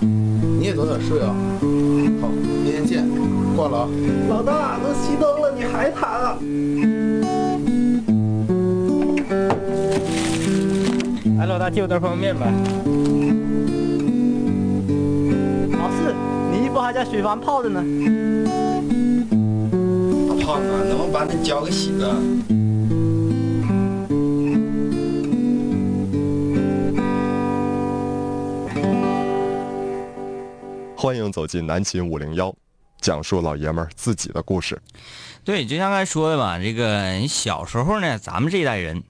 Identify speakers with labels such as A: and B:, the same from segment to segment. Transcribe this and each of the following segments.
A: 嗯，你也早点睡啊。好，明天见，挂了啊。
B: 老大，都熄灯了，你还弹啊？
C: 哎，老大借我袋方便面呗。
B: 老四，你衣服还在水房泡着呢。
D: 大胖子，能不能把那脚给洗了？
E: 欢迎走进南秦五零幺，讲述老爷们儿自己的故事。
C: 对，就像刚才说的吧，这个小时候呢，咱们这一代人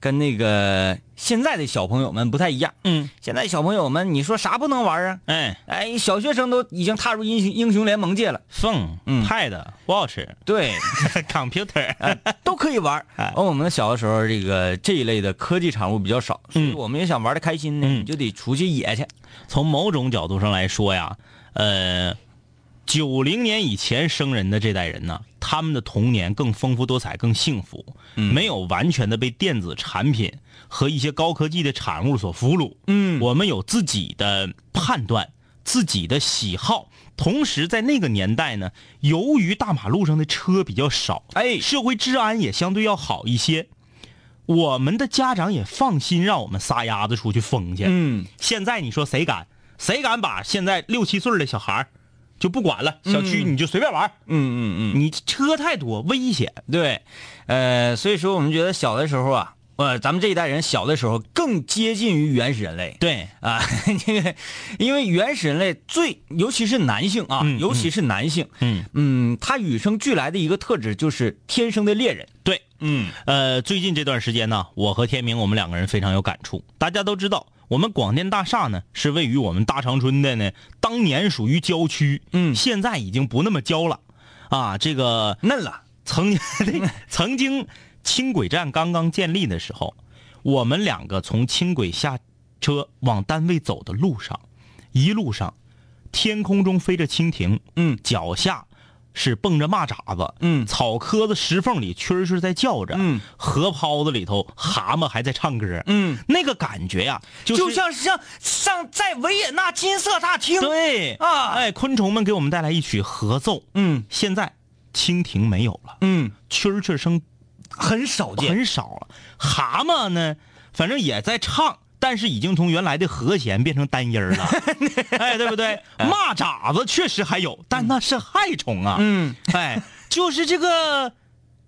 C: 跟那个现在的小朋友们不太一样。
F: 嗯，
C: 现在小朋友们，你说啥不能玩啊？
F: 哎
C: 哎，小学生都已经踏入英雄英雄联盟界了
F: ，，phone、
C: 嗯
F: pad、watch、
C: 对，
F: computer，
C: 都可以玩。
F: 哎
C: 而我们小的时候，这个这一类的科技产物比较少，所以
F: 嗯
C: 我们也想玩的开心呢，
F: 嗯
C: 你就得出去野去。
F: 从某种角度上来说呀，呃，九零年以前生人的这代人呢，他们的童年更丰富多彩，更幸福，没有完全的被电子产品和一些高科技的产物所俘虏。
C: 嗯
F: 我们有自己的判断，自己的喜好。同时，在那个年代呢，由于大马路上的车比较少，
C: 哎
F: 社会治安也相对要好一些，我们的家长也放心让我们撒丫子出去疯去。
C: 嗯，
F: 现在你说谁敢？谁敢把现在六七岁的小孩儿就不管了？小区你就随便玩儿，
C: 嗯嗯嗯。
F: 你车太多危险。
C: 对，呃，所以说我们觉得小的时候啊，呃，咱们这一代人小的时候更接近于原始人类。
F: 对，
C: 啊，这个因为原始人类最，尤其是男性啊，
F: 嗯
C: 尤其是男性，
F: 嗯
C: 嗯，他与生俱来的一个特质就是天生的猎人。
F: 对，
C: 嗯
F: 呃，最近这段时间呢，我和天明我们两个人非常有感触。大家都知道，我们广电大厦呢是位于我们大长春的呢，当年属于郊区，
C: 嗯
F: 现在已经不那么郊了，啊，这个
C: 嫩了，
F: 曾经 曾经轻轨站刚刚建立的时候，我们两个从轻轨下车往单位走的路上，一路上天空中飞着蜻蜓，
C: 嗯
F: 脚下是蹦着蚂蚱子，
C: 嗯。
F: 草棵子石缝里蛐蛐在叫着，
C: 嗯，
F: 河泡子里头蛤蟆还在唱歌，
C: 嗯，
F: 那个感觉呀、就
C: 就是像像上在维也纳金色大厅。
F: 对
C: 啊。
F: 哎，昆虫们给我们带来一曲合奏，
C: 嗯。
F: 现在蜻蜓没有了，
C: 嗯，
F: 蛐蛐声
C: 很少见。
F: 很少了。蛤蟆呢，反正也在唱，但是已经从原来的和弦变成单音儿了，哎，对不对？蚂蚱子确实还有，但那是害虫啊。
C: 嗯，
F: 哎，就是这个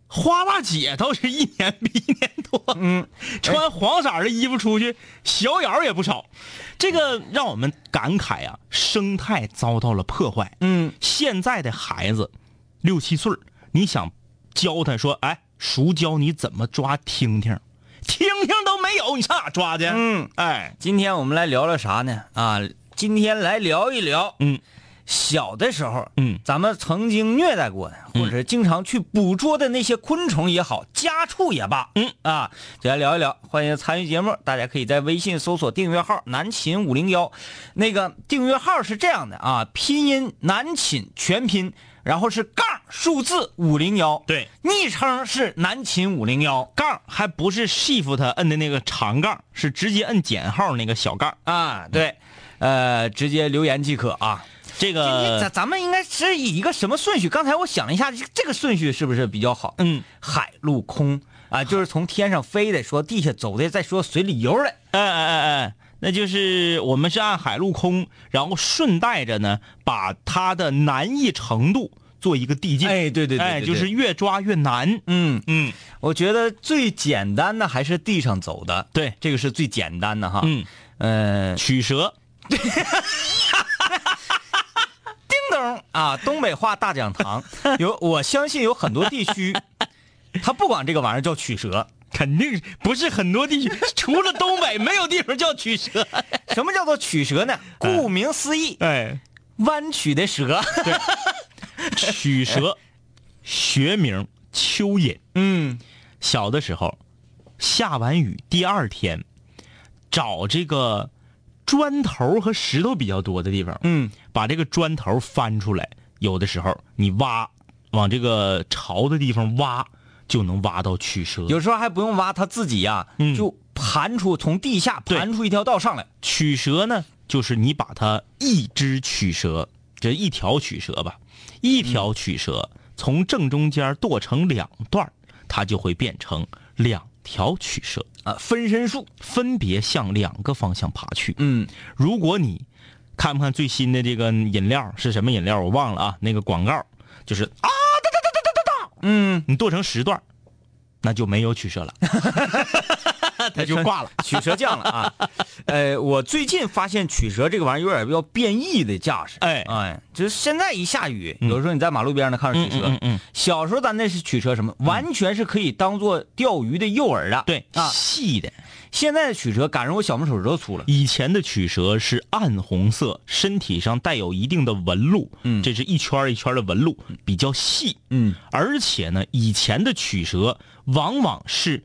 F: 花大姐倒是一年比一年多，
C: 嗯，
F: 穿黄色的衣服出去，小咬也不少。这个让我们感慨啊，生态遭到了破坏。
C: 嗯，
F: 现在的孩子六七岁儿你想教他说，哎，叔教你怎么抓听听，听听都没有，你上哪抓去？
C: 嗯，
F: 哎，
C: 今天我们来聊聊啥呢？啊，今天来聊一聊，
F: 嗯，
C: 小的时候，
F: 嗯。
C: 咱们曾经虐待过的，或者是经常去捕捉的那些昆虫也好，家畜也罢，
F: 嗯。
C: 啊，就来聊一聊。欢迎参与节目，大家可以在微信搜索订阅号“南秦五零幺”，那个订阅号是这样的啊，拼音南秦全拼，然后是杠数字五零幺，
F: 对，
C: 昵称是南秦五零幺
F: 杠还不是 shift 摁的那个长杠，是直接摁减号那个小杠。
C: 啊，对，呃，直接留言即可啊。
F: 这
C: 咱
F: 个
C: 咱咱们应该是以一个什么顺序？刚才我想了一下，这这个顺序是不是比较好？
F: 嗯，
C: 海陆空啊，就是从天上飞的，说地下走的，再说水里游的。
F: 哎哎哎哎，那就是我们是按海陆空，然后顺带着呢，把它的难易程度做一个递进。
C: 哎对对对
F: 哎，就是越抓越难。
C: 嗯，
F: 嗯
C: 我觉得最简单的还是地上走的，
F: 对
C: 这个是最简单的哈。
F: 嗯，
C: 呃，
F: 曲蛇。
C: 叮咚啊，东北话大讲堂有，我相信有很多地区，他不管这个玩意儿叫曲折。
F: 肯定不是很多地区，除了东北，没有地方叫曲蛇。
C: 什么叫做曲蛇呢？顾名思义，
F: 哎，
C: 弯曲的蛇。
F: 曲蛇，学名蚯蚓。
C: 嗯，
F: 小的时候，下完雨第二天，找这个砖头和石头比较多的地方，
C: 嗯，
F: 把这个砖头翻出来，有的时候你挖，往这个潮的地方挖，就能挖到曲蛇。
C: 有时候还不用挖，他自己呀、
F: 嗯
C: 就盘出从地下盘出一条道上来。
F: 曲蛇呢，就是你把它一只曲蛇，这一条曲蛇吧，一条曲蛇从正中间剁成两段它就会变成两条曲蛇，
C: 啊，分身术。
F: 分别向两个方向爬去。
C: 嗯，
F: 如果你看不看最新的这个饮料是什么饮料，我忘了啊，那个广告就是啊
C: 嗯，
F: 你剁成十段，那就没有曲蛇了，它就挂了。
C: 曲蛇降了啊。呃，我最近发现曲蛇这个玩意儿有点要变异的架势。
F: 哎
C: 哎，就是现在一下雨，有时候你在马路边上看着曲蛇，
F: 嗯嗯
C: 小时候咱那是曲蛇什么，完全是可以当做钓鱼的诱饵的。
F: 对
C: 啊，
F: 细的。
C: 现在的曲蛇赶上我小拇手指头粗了。
F: 以前的曲蛇是暗红色，身体上带有一定的纹路，
C: 嗯。
F: 这是一圈一圈的纹路，比较细，
C: 嗯，
F: 而且呢，以前的曲蛇往往是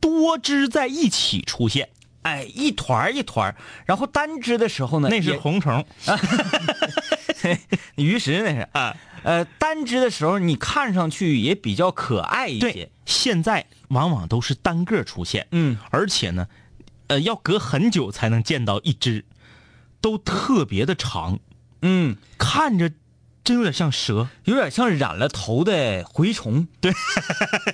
F: 多只在一起出现，
C: 哎，一团一团，然后单只的时候呢，
F: 那是红虫，
C: 鱼食那是
F: 啊。
C: 呃，单只的时候你看上去也比较可爱一些
F: 对。，现在往往都是单个出现，
C: 嗯，
F: 而且呢，呃，要隔很久才能见到一只，都特别的长，
C: 嗯，
F: 看着真有点像蛇，
C: 有点像染了头的蛔虫，对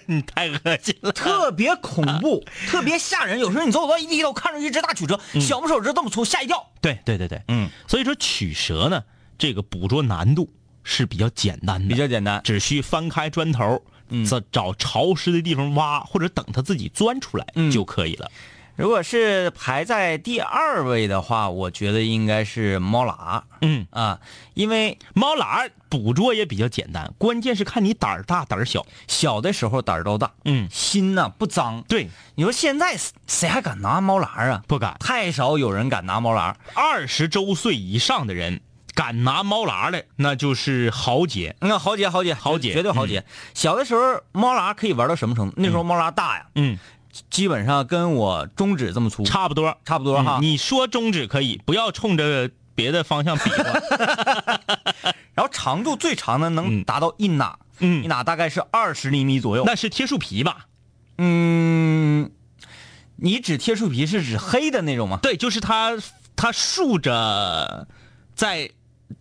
F: 你太恶心了。
C: 特别恐怖，特别吓人。有时候你走走到一低头，看着一只大曲蛇，小拇手指这么粗，吓一跳。
F: 对对对对，
C: 嗯，
F: 所以说曲蛇呢，这个捕捉难度是比较简单的，
C: 比较简单。
F: 只需翻开砖头，再找潮湿的地方挖，或者等它自己钻出来
C: 嗯
F: 就可以了。
C: 如果是排在第二位的话，我觉得应该是猫喇
F: 嗯，
C: 啊，因为
F: 猫喇捕捉也比较简单，关键是看你胆儿大胆儿小。
C: 小的时候胆儿都大，
F: 嗯，
C: 心呐不脏。
F: 对，
C: 你说现在谁还敢拿猫喇啊？
F: 不敢。
C: 太少有人敢拿猫喇。
F: 二十周岁以上的人敢拿猫喇来，那就是豪杰。
C: 那豪杰，豪杰，
F: 豪杰
C: 绝对豪杰。小的时候猫喇可以玩到什么程度？那时候猫喇大呀，
F: 嗯，
C: 基本上跟我中指这么粗，
F: 差不多，
C: 差不多哈。
F: 嗯你说中指可以，不要冲着别的方向比划。
C: 然后长度最长的能
F: 嗯
C: 达到一哪，
F: 嗯
C: 一哪大概是二十厘米左右。
F: 那是贴树皮吧？
C: 嗯，你指贴树皮是指黑的那种吗？
F: 对，就是它，它竖着在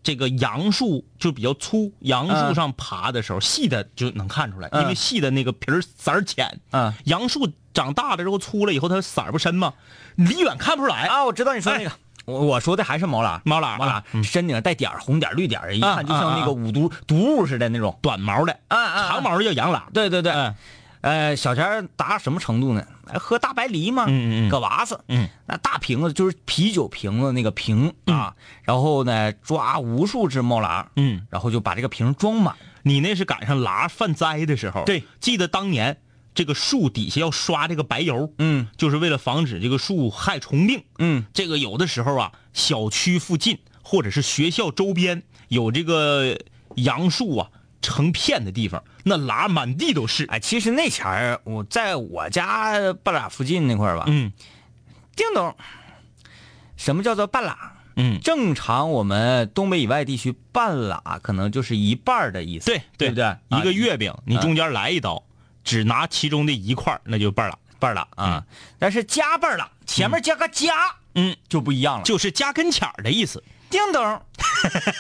F: 这个杨树就比较粗杨树上爬的时候，细的就能看出来，
C: 嗯
F: 因为细的那个皮儿色儿浅。
C: 嗯
F: 杨树长大了之后粗了以后，它色儿不深嘛，离远看不出来。
C: 啊，我知道你说那个。我我说的还是毛喇，
F: 毛喇
C: 毛喇
F: 嗯
C: 身顶上带点儿红点儿绿点儿，一
F: 啊
C: 看就像那个五毒毒物似的那种。
F: 短毛的，
C: 啊
F: 长毛的叫羊喇。
C: 对对对，
F: 嗯
C: 呃，小钱儿达什么程度呢？哎喝大白梨嘛，
F: 嗯嗯嗯
C: 搁娃子，
F: 嗯，
C: 那大瓶子就是啤酒瓶子那个瓶啊，然后呢抓无数只猫喇，
F: 嗯，
C: 然后就把这个瓶装满。
F: 你那是赶上喇犯灾的时候。
C: 对，
F: 记得当年这个树底下要刷这个白油，
C: 嗯
F: 就是为了防止这个树害虫病。
C: 嗯，
F: 这个有的时候啊，小区附近或者是学校周边有这个杨树啊成片的地方，那喇满地都是。
C: 哎，其实那前儿我在我家半拉附近那块儿吧，
F: 嗯
C: 叮咚，什么叫做半拉？
F: 嗯，
C: 正常我们东北以外地区半拉可能就是一半儿的意思，
F: 对
C: 对不对？
F: 一个
C: 啊
F: 月饼你中间来一刀，只拿其中的一块儿那就半拉。
C: 半儿拉啊，但是加半儿拉前面加个加，
F: 嗯，
C: 就不一样了。
F: 就是加跟前儿的意思。
C: 叮咚，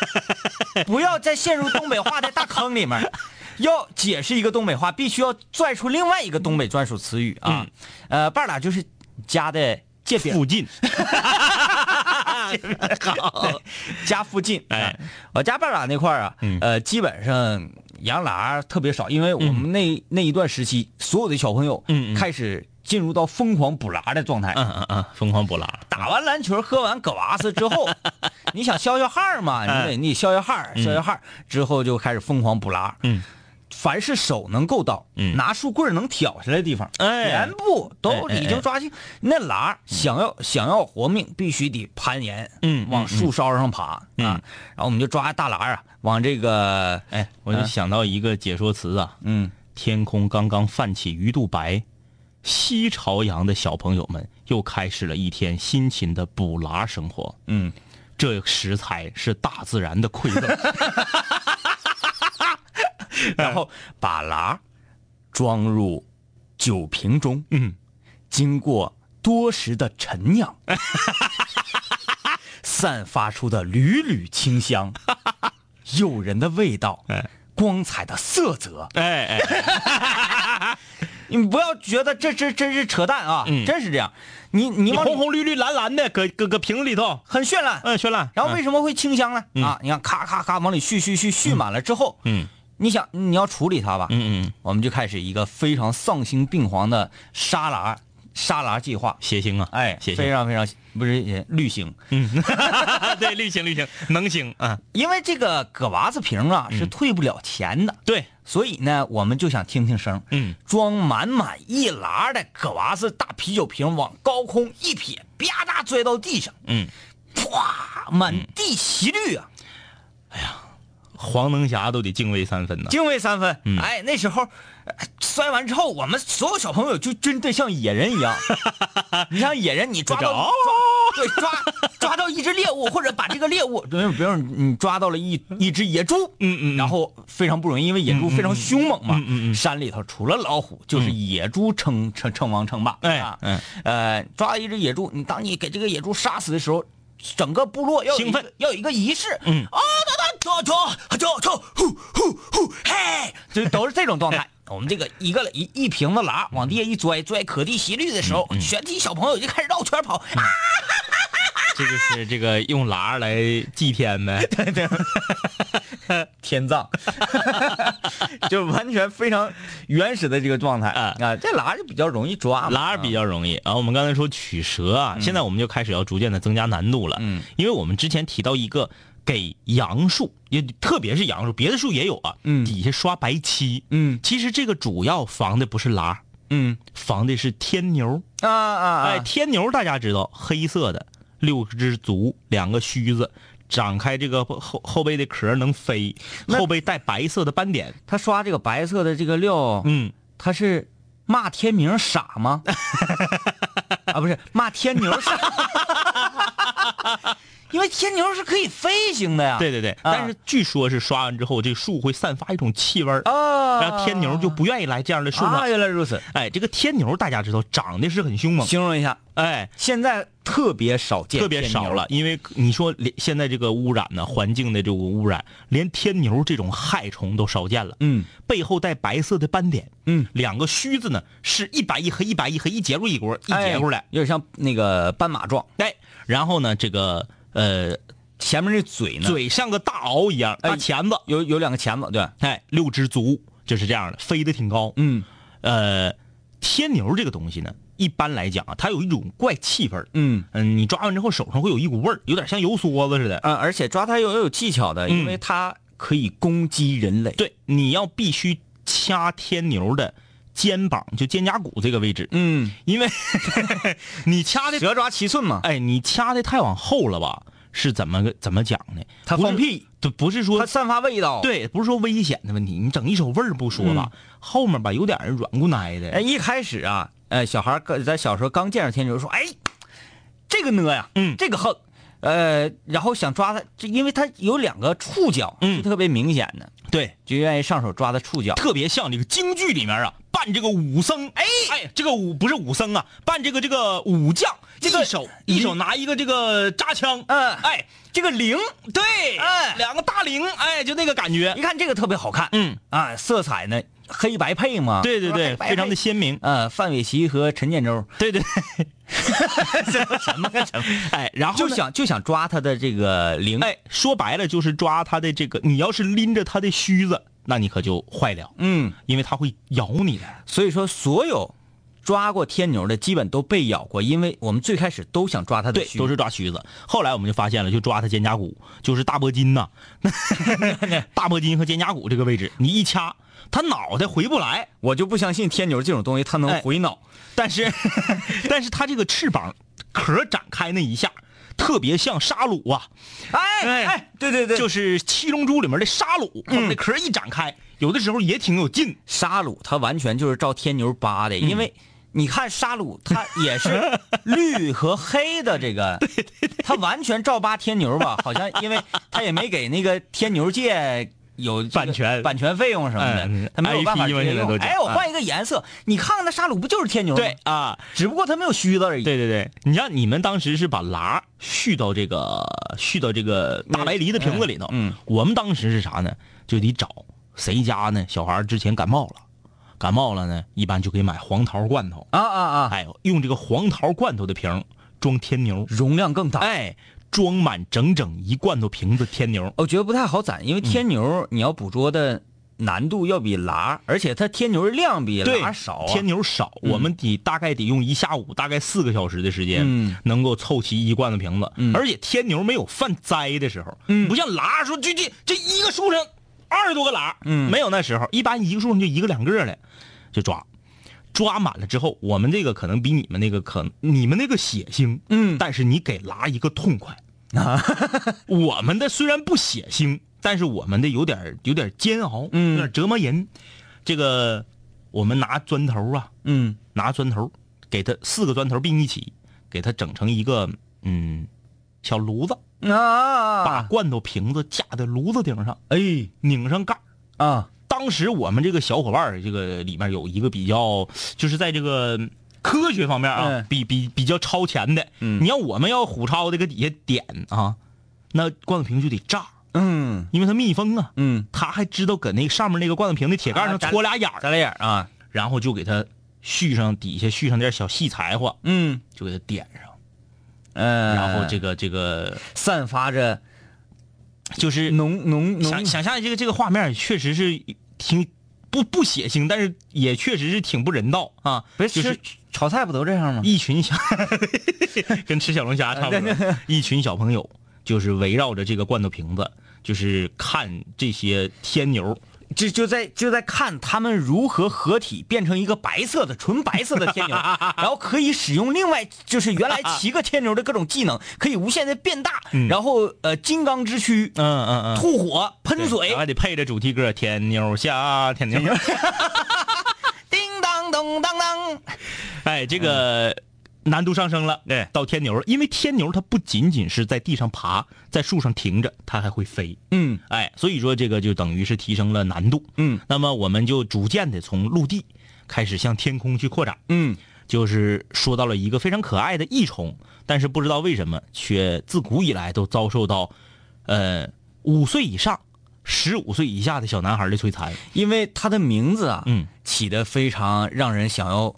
C: 不要再陷入东北话的大坑里面。要解释一个东北话，必须要拽出另外一个东北专属词语啊。呃，半拉就是家的界边
F: 附近，
C: 好，家附近。
F: 哎。
C: 啊，我家半拉那块儿啊，
F: 嗯。
C: 呃，基本上羊喇特别少，因为我们那、那一段时期，所有的小朋友开始进入到疯狂补拉的状态。
F: 嗯嗯嗯，疯狂补拉，
C: 打完篮球，喝完葛瓦斯之后，你想消消汗嘛？你得你消消汗儿，消消汗之后就开始疯狂补拉。
F: 嗯，
C: 凡是手能够到，
F: 嗯
C: 拿树棍能挑下来的地方，
F: 哎
C: 全部都已经抓进。那拉想要想要活命，必须得攀岩，
F: 嗯
C: 往树梢上爬
F: 嗯
C: 啊。然后我们就抓大拉啊，往这个，
F: 哎，我就想到一个解说词啊，
C: 嗯，
F: 天空刚刚泛起鱼肚白，西朝阳的小朋友们又开始了一天辛勤的捕拉生活。
C: 嗯，
F: 这食材是大自然的馈赠。
C: 然后把拉装入酒瓶中，
F: 嗯，
C: 经过多时的陈酿，散发出的缕缕清香，诱人的味道，
F: 哎
C: 光彩的色泽。
F: 哎哎，
C: 你不要觉得这这真是扯淡啊，
F: 嗯。
C: 真是这样。你你
F: 红红绿绿蓝蓝的，搁搁搁瓶子里头，
C: 很绚烂，
F: 嗯，绚烂。
C: 然后为什么会清香呢？
F: 嗯。
C: 啊，你看咔咔咔往里续续续续满了之后，
F: 嗯。
C: 你想你要处理它吧，
F: 嗯嗯，
C: 我们就开始一个非常丧心病狂的沙拉沙拉计划。
F: 血腥啊，
C: 哎，
F: 血腥。
C: 非常非常不是也绿星，嗯。
F: 对，绿星绿星能星啊，
C: 因为这个葛娃子瓶啊是退不了钱的，
F: 对，
C: 所以呢，我们就想听听声，
F: 嗯，
C: 装满满一拉的葛娃子大啤酒瓶往高空一撇，啪嗒摔到地上，
F: 嗯，
C: 唰，满地席绿啊，哎呀
F: 黄能侠都得敬畏三分呐。
C: 敬畏三分。
F: 嗯。
C: 哎，那时候呃摔完之后，我们所有小朋友就真的像野人一样。你像野人，你抓到
F: 哦
C: 抓对抓抓到一只猎物，或者把这个猎物，比如比如你抓到了一一只野猪，
F: 嗯嗯嗯
C: 然后非常不容易，因为野猪非常凶猛嘛。
F: 嗯嗯嗯
C: 山里头除了老虎，就是野猪称称称王称霸。
F: 哎
C: 啊
F: 嗯
C: 呃，抓到一只野猪，你当你给这个野猪杀死的时候。整个部落要有一个
F: 兴奋
C: 要有一个仪式，
F: 嗯
C: 啊，哒哒哒哒哒哒，呼呼呼，嘿，就都是这种状态。我们这个一个一一瓶子拉往地下一拽，拽可地吸绿的时候，全体小朋友就开始绕圈跑，啊，
F: 这就是这个用喇来祭天呗。
C: 对 对天葬，就完全非常原始的这个状态
F: 啊
C: 啊。这拉就比较容易抓嘛，
F: 喇比较容易啊。我们刚才说取蛇啊，现在我们就开始要逐渐的增加难度了。
C: 嗯，
F: 因为我们之前提到一个给杨树，也特别是杨树，别的树也有啊，
C: 嗯
F: 底下刷白漆。
C: 嗯
F: 其实这个主要防的不是喇儿，
C: 嗯
F: 防的是天牛。
C: 啊啊
F: 哎，
C: 啊，
F: 天牛大家知道，黑色的，六只足，两个须子。展开这个后后背的壳能飞，后背带白色的斑点。
C: 他刷这个白色的这个料，
F: 嗯，
C: 他是骂天明傻吗？啊，不是骂天牛傻，因为天牛是可以飞行的呀。
F: 对对对，
C: 啊。
F: 但是据说是刷完之后，这个树会散发一种气味儿，
C: 啊，
F: 然后天牛就不愿意来这样的树上。
C: 啊，原来如此。
F: 哎，这个天牛大家知道长得是很凶猛，
C: 形容一下，
F: 哎，
C: 现在特别少见，
F: 特别少了，。因为你说连现在这个污染呢，环境的这个污染，连天牛这种害虫都少见了。
C: 嗯。
F: 背后带白色的斑点，
C: 嗯，
F: 两个须子呢是一白一黑，一白一黑，一截入一锅，一截过来。
C: 哎，有点像那个斑马状，
F: 哎，然后呢，这个呃
C: 前面这嘴呢，
F: 嘴像个大鳌一样，大
C: 哎
F: 钳子，
C: 有有两个钳子，对，
F: 哎，六只足就是这样的，飞得挺高。
C: 嗯
F: 呃，天牛这个东西呢，一般来讲啊，它有一种怪气味儿。
C: 嗯
F: 嗯，你抓完之后手上会有一股味儿，有点像油梭子似的。
C: 嗯，而且抓它又有技巧的，
F: 嗯
C: 因为它可以攻击人类。
F: 对，你要必须掐天牛的肩膀，就肩胛骨这个位置，
C: 嗯，
F: 因为 你掐的，
C: 蛇抓七寸嘛，
F: 哎，你掐的太往后了吧？是怎么个怎么讲呢？不是
C: 它放屁，
F: 对，不是说
C: 他散发味道。，
F: 对，不是说危险的问题，你整一手味儿不说吧，后面吧有点软骨奶的。
C: 哎，一开始啊，哎，小孩在小时候刚见着天牛，说，哎，这个呢呀，
F: 嗯
C: 这个横，呃，然后想抓它，就因为它有两个触角
F: 嗯
C: 是特别明显的，
F: 对，
C: 就愿意上手抓它触角。
F: 特别像这个京剧里面啊，扮这个武僧，哎哎，这个武不是武僧啊，扮这个这个武将，
C: 这个
F: 一手一手拿一个这个扎枪，
C: 嗯
F: 哎，
C: 这个铃，
F: 对，
C: 哎
F: 两个大铃，哎，就那个感觉
C: 一，看这个特别好看，
F: 嗯，
C: 啊，色彩呢黑白配嘛，
F: 对对对，非常的鲜明，
C: 呃，范玮琪和陈建州。
F: 对对，什么什么，哎，然后
C: 就想就想抓他的这个灵，
F: 哎，说白了就是抓他的这个，你要是拎着他的须子，那你可就坏了，
C: 嗯，
F: 因为他会咬你的。
C: 所以说所有抓过天牛的基本都被咬过，因为我们最开始都想抓他的
F: 都是抓须子。后来我们就发现了，就抓他肩胛骨，就是大脖筋呐，大脖筋和肩胛骨这个位置，你一掐，它脑袋回不来，
C: 我就不相信天牛这种东西它能
F: 哎。
C: 回脑，
F: 但是 但是它这个翅膀壳展开那一下，特别像沙鲁啊，
C: 哎
F: 哎
C: 哎，对对对，
F: 就是《七龙珠》里面的沙鲁，它那壳一展开，有的时候也挺有劲。
C: 沙鲁它完全就是照天牛扒
F: 嗯。
C: 的，因为你看沙鲁它也是 绿和黑的这个，它完全照扒天牛吧？好像因为它也没给那个天牛界有
F: 版权
C: 版权费用什么
F: 哎
C: 的，他没有办法
F: IP
C: 直接用。
F: 嘛现在都
C: 哎，我换一个颜色，你看看那沙鲁不就是天牛吗？
F: 对，啊，
C: 只不过它没有须子而已。
F: 对对对，你像你们当时是把蜡续到这个续到这个大白梨的瓶子里头，
C: 嗯，
F: 我们当时是啥呢？就得找谁家呢？小孩之前感冒了，感冒了呢，一般就给买黄桃罐头，
C: 啊啊啊，
F: 哎，用这个黄桃罐头的瓶装天牛，
C: 容量更大。
F: 哎，装满整整一罐头瓶子天牛。
C: 我觉得不太好攒，因为天牛你要捕捉的难度要比喇，而且它天牛的量比
F: 对
C: 喇少啊。
F: 天牛少，我们得大概得用一下午，大概四个小时的时间，
C: 嗯。
F: 能够凑齐一罐子瓶子。
C: 嗯。
F: 而且天牛没有犯灾的时候，
C: 嗯。
F: 不像喇说这这这一个树上二十多个喇，
C: 嗯。
F: 没有那时候，一般一个树上就一个两个的，就抓，抓满了之后，我们这个可能比你们那个可你们那个血腥，
C: 嗯。
F: 但是你给剌一个痛快。我们的虽然不血腥，但是我们的有点有点煎熬，
C: 嗯。
F: 有点折磨人。这个我们拿砖头啊，
C: 嗯。
F: 拿砖头给它四个砖头并一起，给它整成一个嗯小炉子啊，把
C: 啊，
F: 罐头瓶子架在炉子顶上，
C: 哎。
F: 拧上盖儿。
C: 啊，
F: 当时我们这个小伙伴儿这个里面有一个比较，就是在这个科学方面啊，
C: 嗯。
F: 比比比较超前的。
C: 嗯。
F: 你要我们要虎超的搁底下点啊，那罐子瓶就得炸，
C: 嗯。
F: 因为它密封啊。
C: 嗯，
F: 他还知道搁那上面那个罐子瓶的铁盖上
C: 啊
F: 戳俩眼儿，
C: 戳俩眼儿啊，
F: 然后就给它续上底下续上点小细柴火，
C: 嗯。
F: 就给它点上，
C: 嗯，
F: 然后这个这个
C: 散发着
F: 就是
C: 浓浓浓。
F: 想想象这个这个画面确实是挺不不血腥，但是也确实是挺不人道啊。
C: 不
F: 就是
C: 吃炒菜不都这样吗？
F: 一群小跟吃小龙虾差不多，一群小朋友就是围绕着这个罐头瓶子，就是看这些天牛。
C: 就就在就在看他们如何合体变成一个白色的纯白色的天牛，然后可以使用另外就是原来七个天牛的各种技能，可以无限的变大，然后呃金刚之躯，
F: 嗯嗯嗯，
C: 吐火喷水
F: 对然后，还得配着主题歌《天牛下天牛》。
C: 叮当咚当当，
F: 哎，这个难度上升了，
C: 对
F: 到天牛了，因为天牛它不仅仅是在地上爬，在树上停着，它还会飞。
C: 嗯
F: 哎，所以说这个就等于是提升了难度。
C: 嗯
F: 那么我们就逐渐的从陆地开始向天空去扩展，
C: 嗯
F: 就是说到了一个非常可爱的益虫，但是不知道为什么却自古以来都遭受到，呃，五岁以上、十五岁以下的小男孩的摧残。
C: 因为它的名字啊，
F: 嗯
C: 起的非常让人想要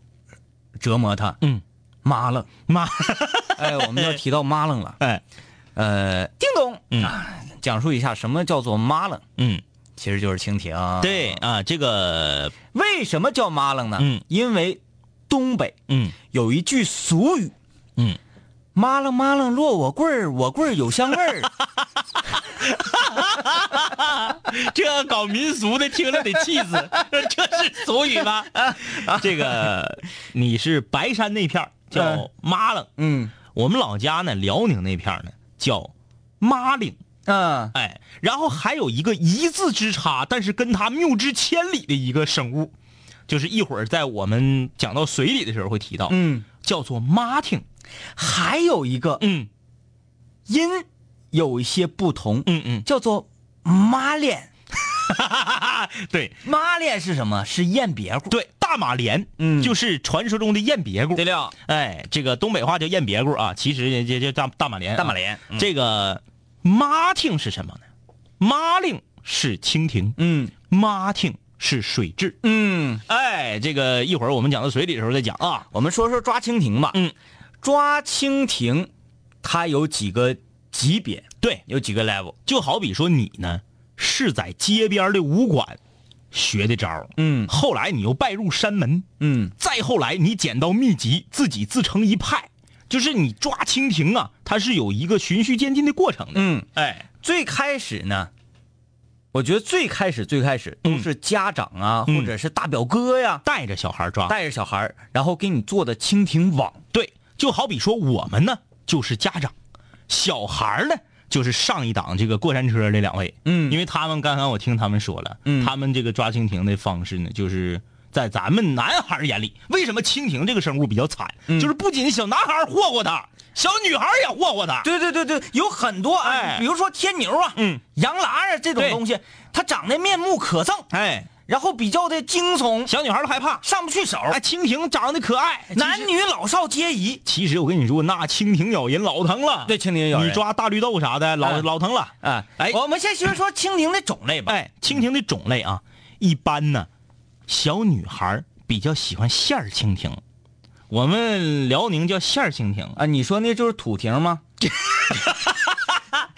C: 折磨他，
F: 嗯，
C: 妈愣，
F: 妈，
C: 哎，我们要提到妈愣了，
F: 哎，
C: 呃，叮咚，
F: 嗯。
C: 啊，讲述一下什么叫做妈愣，
F: 嗯，
C: 其实就是蜻蜓，
F: 对，啊，这个，
C: 为什么叫妈愣呢？
F: 嗯，
C: 因为东北
F: 嗯。
C: 有一句俗语，
F: 嗯，
C: 妈楞妈楞落我棍儿，我棍儿有香味儿。
F: 这搞民俗的听了得气死，这是俗语吗？这个你是白山那片儿叫麻楞，
C: 嗯。
F: 我们老家呢辽宁那片儿呢叫妈岭，
C: 嗯。
F: 哎，然后还有一个一字之差，但是跟它谬之千里的一个生物，就是一会儿在我们讲到水里的时候会提到，
C: 嗯，
F: 叫做妈挺，
C: 还有一个
F: 嗯
C: 音有一些不同，
F: 嗯嗯，
C: 叫做马脸。
F: 对
C: 马脸是什么？是雁别骨。
F: 对，大马莲，
C: 嗯
F: 就是传说中的雁别骨。
C: 对了，
F: 哎，这个东北话叫雁别骨啊，其实这这叫大大马莲啊。
C: 大马莲嗯
F: 这个妈听是什么呢？妈令是蜻蜓，
C: 嗯
F: 妈听是水蛭。
C: 嗯，
F: 哎，这个一会儿我们讲到水里的时候再讲啊。
C: 我们说说抓蜻蜓吧。
F: 嗯，
C: 抓蜻蜓，它有几个级别，
F: 对，
C: 有几个 level。
F: 就好比说你呢是在街边的武馆学的招儿
C: 嗯
F: 后来你又拜入山门，
C: 嗯
F: 再后来你捡到秘籍，自己自成一派。就是你抓蜻蜓啊，它是有一个循序渐进的过程的。
C: 嗯，
F: 哎，
C: 最开始呢，我觉得最开始最开始都是家长啊，
F: 嗯。
C: 或者是大表哥呀，
F: 带着小孩抓，
C: 带着小孩，然后给你做的蜻蜓网。
F: 对，就好比说我们呢就是家长，小孩呢就是上一档这个过山车这两位，
C: 嗯。
F: 因为他们刚刚我听他们说了，
C: 嗯。
F: 他们这个抓蜻蜓的方式呢，就是在咱们男孩眼里，为什么蜻蜓这个生物比较惨？
C: 嗯。
F: 就是不仅小男孩霍霍它，小女孩也霍霍他。
C: 对对对对，有很多啊，
F: 哎
C: 比如说天牛啊，
F: 嗯，
C: 羊喇啊这种东西，它长得面目可憎，
F: 哎，
C: 然后比较的惊悚，
F: 小女孩都害怕。
C: 上不去手，
F: 哎，蜻蜓长得可爱，
C: 男女老少皆宜。
F: 其实我跟你说，那蜻蜓咬人老疼了。
C: 对，蜻蜓咬人
F: 你抓大绿豆啥的，老、
C: 哎
F: 老疼了。
C: 啊，
F: 哎
C: 我们先说说蜻蜓的种类吧。
F: 哎，蜻蜓的种类啊，一般呢，小女孩比较喜欢线儿蜻蜓，我们辽宁叫线儿蜻蜓，
C: 啊，你说那就是土蜓吗？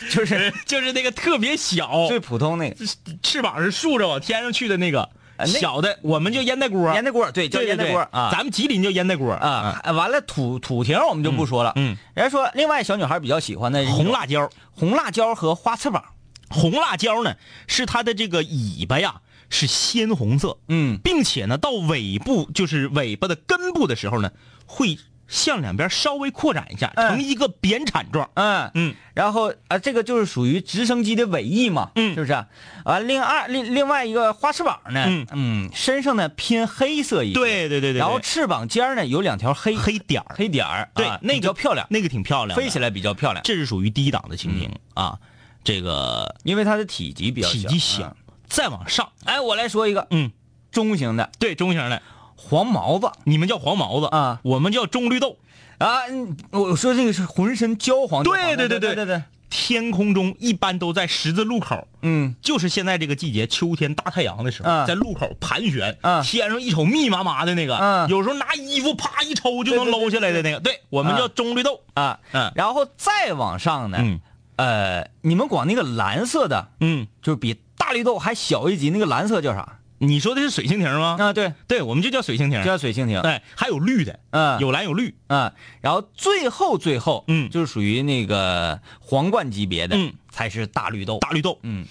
C: 就是
F: 就是那个特别小，
C: 最普通那个
F: 翅膀是竖着往天上去的那个。小的我们叫烟袋锅，
C: 烟袋锅，对，叫烟袋锅啊。
F: 咱们吉林叫烟袋锅
C: 啊，完了土土蜓我们就不说了。
F: 嗯，
C: 人家说另外小女孩比较喜欢的
F: 红辣椒，
C: 红辣椒和花翅膀。
F: 红辣椒呢是它的这个尾巴呀是鲜红色，
C: 嗯。
F: 并且呢到尾部就是尾巴的根部的时候呢，会向两边稍微扩展一下，
C: 嗯
F: 成一个扁铲状。
C: 嗯。
F: 嗯，
C: 然后啊，这个就是属于直升机的尾翼嘛，
F: 嗯。
C: 是不是啊？完另二另另外一个花翅膀呢，
F: 嗯。
C: 嗯，身上呢偏黑色一些，
F: 对对对对，
C: 然后翅膀尖呢有两条黑
F: 黑点儿，
C: 黑点儿，
F: 对
C: 啊，
F: 那个
C: 比较漂亮，
F: 那个挺漂亮，
C: 飞起来比较漂亮，
F: 这是属于低档的蜻蜓、啊，这个
C: 因为它的体积比较小，
F: 体积小
C: 嗯。
F: 再往上，
C: 哎，我来说一个。
F: 嗯，
C: 中型的。
F: 对，中型的，
C: 黄毛子。
F: 你们叫黄毛子
C: 啊。
F: 我们叫中绿豆。
C: 啊，嗯我说这个是浑身焦黄，
F: 对对对对
C: 对对，
F: 天空中一般都在十字路口，
C: 嗯。
F: 就是现在这个季节，秋天大太阳的时候，
C: 嗯
F: 在路口盘旋，
C: 嗯
F: 天上一瞅密麻麻的那个，
C: 嗯
F: 有时候拿衣服啪一抽就能搂下来的那个，对我们
C: 嗯
F: 叫中绿豆。
C: 啊，
F: 嗯。
C: 然后再往上呢，
F: 嗯。
C: 呃，你们管那个蓝色的，
F: 嗯，
C: 就是比大绿豆还小一级，那个蓝色叫啥？
F: 你说的是水蜻蜓吗？
C: 啊，对，
F: 对，我们就叫水蜻蜓。
C: 叫水蜻蜓。
F: 哎，还有绿的，
C: 嗯，
F: 有蓝有绿。
C: 嗯，然后最后最后，
F: 嗯
C: 就是属于那个皇冠级别的，
F: 嗯，
C: 才是大绿豆。
F: 大绿豆，
C: 嗯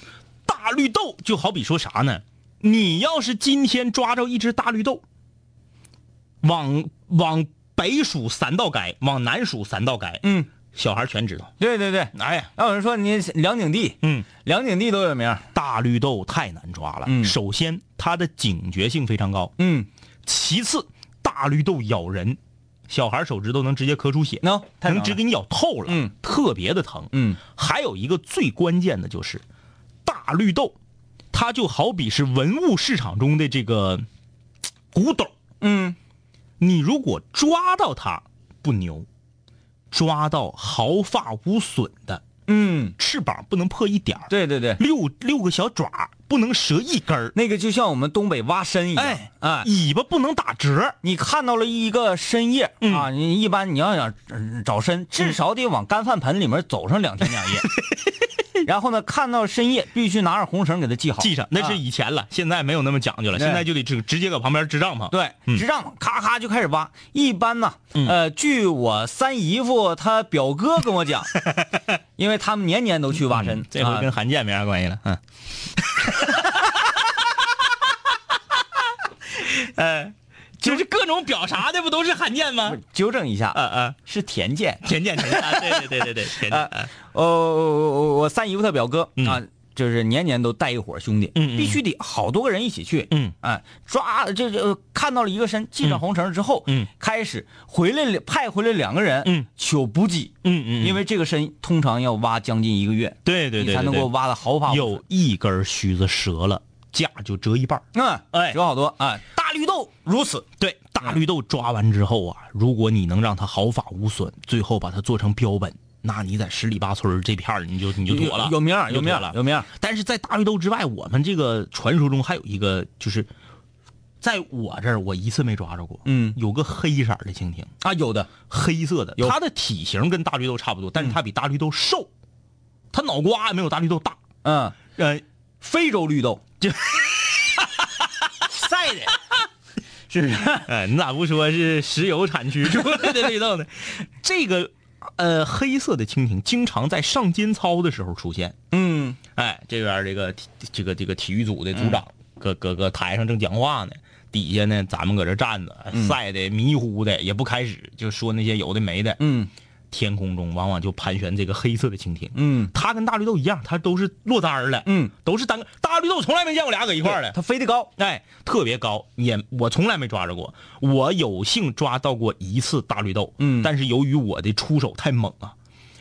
F: 大绿豆就好比说啥呢？你要是今天抓着一只大绿豆，往往北数三道街，往南数三道街，
C: 嗯，
F: 小孩全知道。
C: 对对对。
F: 哎呀，
C: 要有人说你梁景帝，
F: 嗯，
C: 梁景帝都有名儿。
F: 大绿豆太难抓了。
C: 嗯
F: 首先它的警觉性非常高，
C: 嗯，
F: 其次大绿豆咬人，小孩手指头能直接磕出血，
C: 能能
F: 直给你咬透了，
C: 嗯，
F: 特别的疼。
C: 嗯
F: 还有一个最关键的就是，大绿豆，它就好比是文物市场中的这个古董，
C: 嗯
F: 你如果抓到它不牛，抓到毫发无损的，
C: 嗯，
F: 翅膀不能破一点儿，
C: 对对对，
F: 六六个小爪不能折一根儿，
C: 那个就像我们东北挖参一样，
F: 哎
C: 啊，
F: 尾巴不能打折，
C: 你看到了一个参叶、
F: 嗯。
C: 啊，你一般你要想呃找参，至少得往干饭盆里面走上两天两夜。然后呢，看到深夜必须拿着红绳给他系好，
F: 系上，那
C: 啊
F: 是以前了，现在没有那么讲究了，现在就得直直接搁旁边支帐篷。
C: 对，
F: 嗯
C: 支帐篷咔咔就开始挖。一般呢，
F: 嗯
C: 呃，据我三姨夫他表哥跟我讲，因为他们年年都去挖参，
F: 嗯这回
C: 啊
F: 跟韩建没啥关系了，嗯。呃，就是各种表啥的，不都是罕见吗？
C: 纠正一下，
F: 啊啊，
C: 是田健。
F: 田健，田健，啊 对对对对对，田健，啊
C: 呃，我我我三姨夫他表哥、
F: 嗯。
C: 啊，就是年年都带一伙兄弟，必须得好多个人一起去，
F: 嗯。
C: 哎，抓这这呃看到了一个身，系上红绳之后，
F: 嗯。
C: 开始回来了派回来两个人，
F: 嗯，
C: 求补给，
F: 嗯嗯，
C: 因为这个身通常要挖将近一个月，
F: 对对对，
C: 你才能
F: 对。
C: 够挖的毫发
F: 有。一根须子折了，价就折一半儿。
C: 嗯，
F: 哎
C: 折好多啊，大绿豆如此，
F: 对，大绿豆抓完之后啊，如果你能让它毫发无损，最后把它做成标本，那你在十里八村这片儿你就你就妥了，
C: 有有名儿有名
F: 了。
C: 有名
F: 但是在大绿豆之外，我们这个传说中还有一个，就是在我这儿我一次没抓着过，
C: 嗯。
F: 有个黑色的蜻蜓，
C: 啊，有的。
F: 黑色的，它的体型跟大绿豆差不多，但是它比大绿豆瘦，它脑瓜也没有大绿豆大，
C: 嗯，
F: 呃，
C: 非洲绿豆
F: 就
C: 晒的，是 不是？
F: 哎，你咋不说是石油产区出来的绿豆呢？这个呃黑色的蜻蜓经常在上间操的时候出现。
C: 嗯
F: 哎，这边这个这个这个体育组的组长搁搁搁台上正讲话呢，底下呢咱们搁这站着，晒的迷糊的，也不开始就说那些有的没的。
C: 嗯
F: 天空中往往就盘旋这个黑色的蜻蜓，
C: 嗯
F: 它跟大绿豆一样，它都是落单儿了，
C: 嗯，
F: 都是单个。大绿豆从来没见过俩搁一块儿的，
C: 它飞得高，
F: 哎，特别高，也我从来没抓着过。我有幸抓到过一次大绿豆，
C: 嗯
F: 但是由于我的出手太猛啊，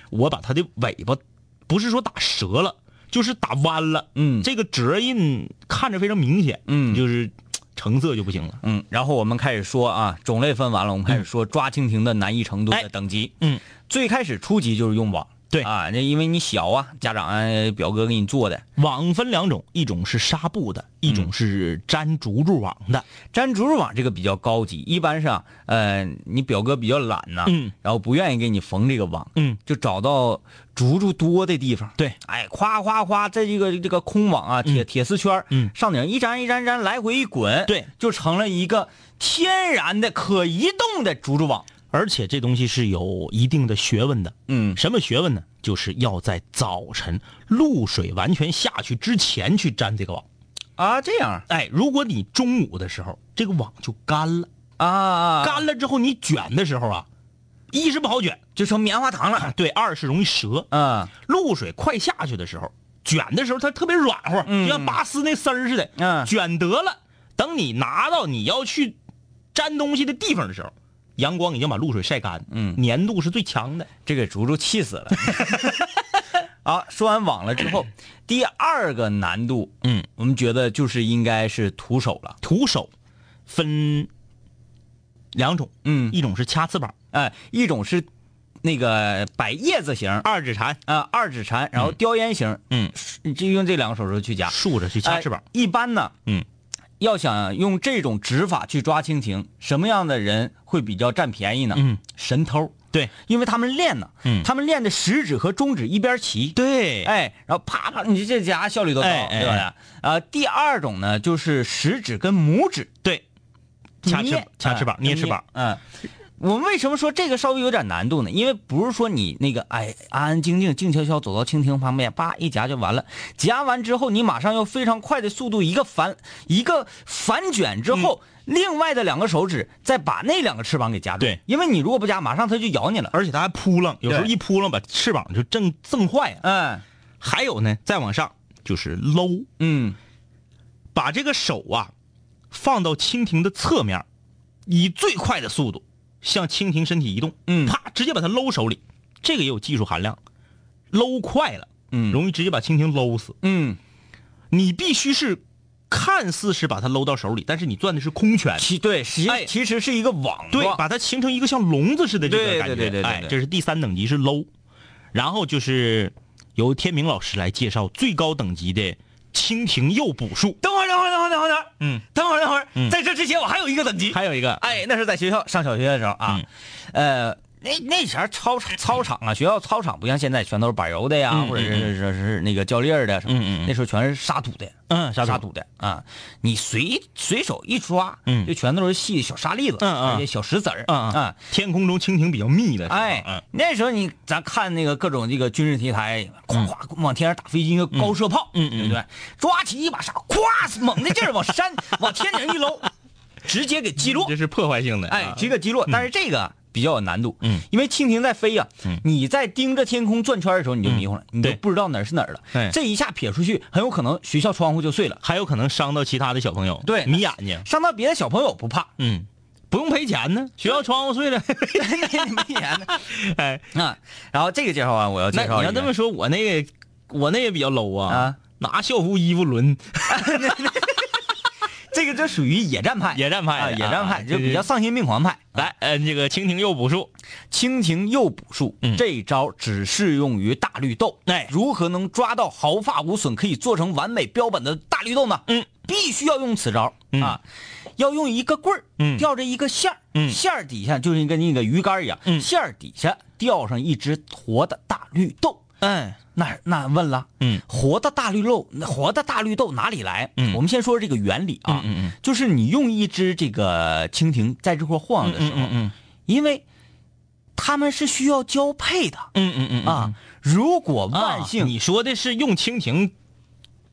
F: 我把它的尾巴不是说打折了，就是打弯了，
C: 嗯
F: 这个折印看着非常明显，
C: 嗯
F: 就是 成色就不行了，
C: 嗯，然后我们开始说啊，种类分完了，我们开始说抓蜻蜓的难易程度
F: 哎
C: 的等级。
F: 嗯，
C: 最开始初级就是用网，
F: 对。
C: 啊，那因为你小啊，家长啊表哥给你做的，
F: 网分两种，一种是纱布的，一种是粘竹竹网的，
C: 粘竹竹网这个比较高级，一般是啊，呃，你表哥比较懒呐、
F: 嗯。
C: 然后不愿意给你缝这个网，
F: 嗯，
C: 就找到竹竹多的地方，
F: 对，
C: 哎，夸夸夸，在这个这个空网啊，铁、铁丝圈上顶一粘一粘粘，来回一滚，
F: 对，
C: 就成了一个天然的可移动的竹竹网，
F: 而且这东西是有一定的学问的，
C: 嗯。
F: 什么学问呢？就是要在早晨露水完全下去之前去粘这个网。
C: 啊，这样
F: 哎，如果你中午的时候这个网就干了，
C: 啊啊，
F: 干了之后你卷的时候啊，一是不好卷，
C: 就成棉花糖了，
F: 对；二是容易折。
C: 嗯，
F: 露水快下去的时候，卷的时候它特别软和，
C: 嗯。
F: 就像拔丝那丝儿似的。
C: 嗯。
F: 卷得了，等你拿到你要去粘东西的地方的时候，阳光已经把露水晒干，
C: 嗯
F: 粘度是最强的。
C: 这给竹竹气死了。好，说完网了之后，第二个难度，
F: 嗯，
C: 我们觉得就是应该是徒手了。
F: 徒手分两种，
C: 嗯
F: 一种是掐翅膀，
C: 哎，一种是那个摆叶子型，
F: 二指禅，
C: 啊，二指禅，然后雕烟型，
F: 嗯，
C: 你就用这两个手势去夹。
F: 竖着去掐翅膀
C: 哎。一般呢，
F: 嗯，
C: 要想用这种指法去抓蜻蜓，什么样的人会比较占便宜呢？
F: 嗯，
C: 神偷，
F: 对。
C: 因为他们练呢，
F: 嗯。
C: 他们练的食指和中指一边齐，
F: 对，
C: 哎，然后啪啪，你这夹效率多高，对吧？啊，第二种呢，就是食指跟拇指
F: 对，掐翅
C: 捏
F: 掐翅膀，
C: 哎
F: 捏翅膀。
C: 嗯，我们为什么说这个稍微有点难度呢？因为不是说你那个哎安安静静、静悄悄走到蜻蜓旁边，叭一夹就完了。夹完之后，你马上用非常快的速度一个反一个反卷之后，另外的两个手指再把那两个翅膀给夹住。
F: 对
C: 因为你如果不夹，马上它就咬你了。
F: 而且它还扑棱，有时候一扑棱把翅膀就震震坏了。
C: 嗯
F: 还有呢，再往上就是搂，
C: 嗯
F: 把这个手啊放到蜻蜓的侧面，以最快的速度向蜻蜓身体移动，
C: 嗯
F: 啪，直接把它搂手里。这个也有技术含量，搂快了，
C: 嗯
F: 容易直接把蜻蜓搂死。
C: 嗯，
F: 你必须是看似是把它搂到手里，但是你攥的是空拳，
C: 其对，其
F: 哎
C: 其实是一个网
F: 对，把它形成一个像笼子似的这个感觉。
C: 对对对对
F: 哎，
C: 对
F: 这是第三等级是搂，然后就是由天明老师来介绍最高等级的蜻蜓诱捕术。
C: 等会儿，等会儿，等会儿，
F: 嗯，
C: 等会儿，等会儿，
F: 嗯。
C: 在这之前我还有一个等级，
F: 还有一个，
C: 哎，那是在学校上小学的时候啊，
F: 嗯。
C: 呃，那那前操场操场啊，学校操场不像现在全都是柏油的呀，
F: 嗯
C: 或者是是是是那个胶粒儿的什么，
F: 嗯嗯嗯。
C: 那时候全是沙土的，
F: 嗯，沙
C: 沙土的啊，你随随手一抓，
F: 嗯。
C: 就全都是细的小沙粒子，
F: 嗯嗯。
C: 而且小石子儿，
F: 嗯嗯。
C: 啊。
F: 天空中蜻蜓比较密的，
C: 哎
F: 嗯，
C: 那时候你咱看那个各种这个军事题材，咵咵往天上打飞机，那个高射炮，
F: 嗯嗯
C: 对不对？抓起一把沙，咵，猛的劲儿往山往天顶一搂，直接给击落
F: 这，是破坏性的，
C: 哎，直接给击落。但是这个比较有难度。
F: 嗯，
C: 因为蜻蜓在飞呀、
F: 嗯
C: 你在盯着天空转圈的时候，你就迷糊了，你就不知道哪儿是哪儿了。
F: 对
C: 这一下撇出去，很有可能学校窗户就碎了。
F: 还有可能伤到其他的小朋友，
C: 对
F: 迷眼睛。
C: 伤到别的小朋友不怕，
F: 嗯，不用赔钱呢，学校窗户碎了。
C: 那你没钱呢。
F: 哎，
C: 啊，然后这个介绍完，我要
F: 那
C: 介绍
F: 你要这么说，我那个我那也比较 low 啊，
C: 啊
F: 拿校服衣服抡，
C: 这个这属于野战派，
F: 野战派
C: 啊，野战派
F: 啊
C: 就比较丧心病狂派。
F: 来，呃，这个蜻蜓诱捕术，
C: 蜻蜓诱捕术、
F: 嗯。
C: 这招只适用于大绿豆。
F: 哎。
C: 如何能抓到毫发无损，可以做成完美标本的大绿豆呢？
F: 嗯，
C: 必须要用此招、
F: 嗯。
C: 啊，要用一个棍儿，
F: 嗯。
C: 吊着一个线儿，
F: 嗯。
C: 线儿底下就是跟那个鱼竿一样，
F: 嗯。
C: 线儿底下吊上一只活的大绿豆。
F: 哎，
C: 那那问了，
F: 嗯，
C: 活的大绿豆，活的大绿豆哪里来？
F: 嗯
C: 我们先说这个原理啊，
F: 嗯嗯嗯
C: 就是你用一只这个蜻蜓在这块晃的时候，
F: 嗯嗯
C: 因为它们是需要交配的
F: 嗯嗯嗯
C: 啊。如果万
F: 啊
C: 幸，
F: 你说的是用蜻蜓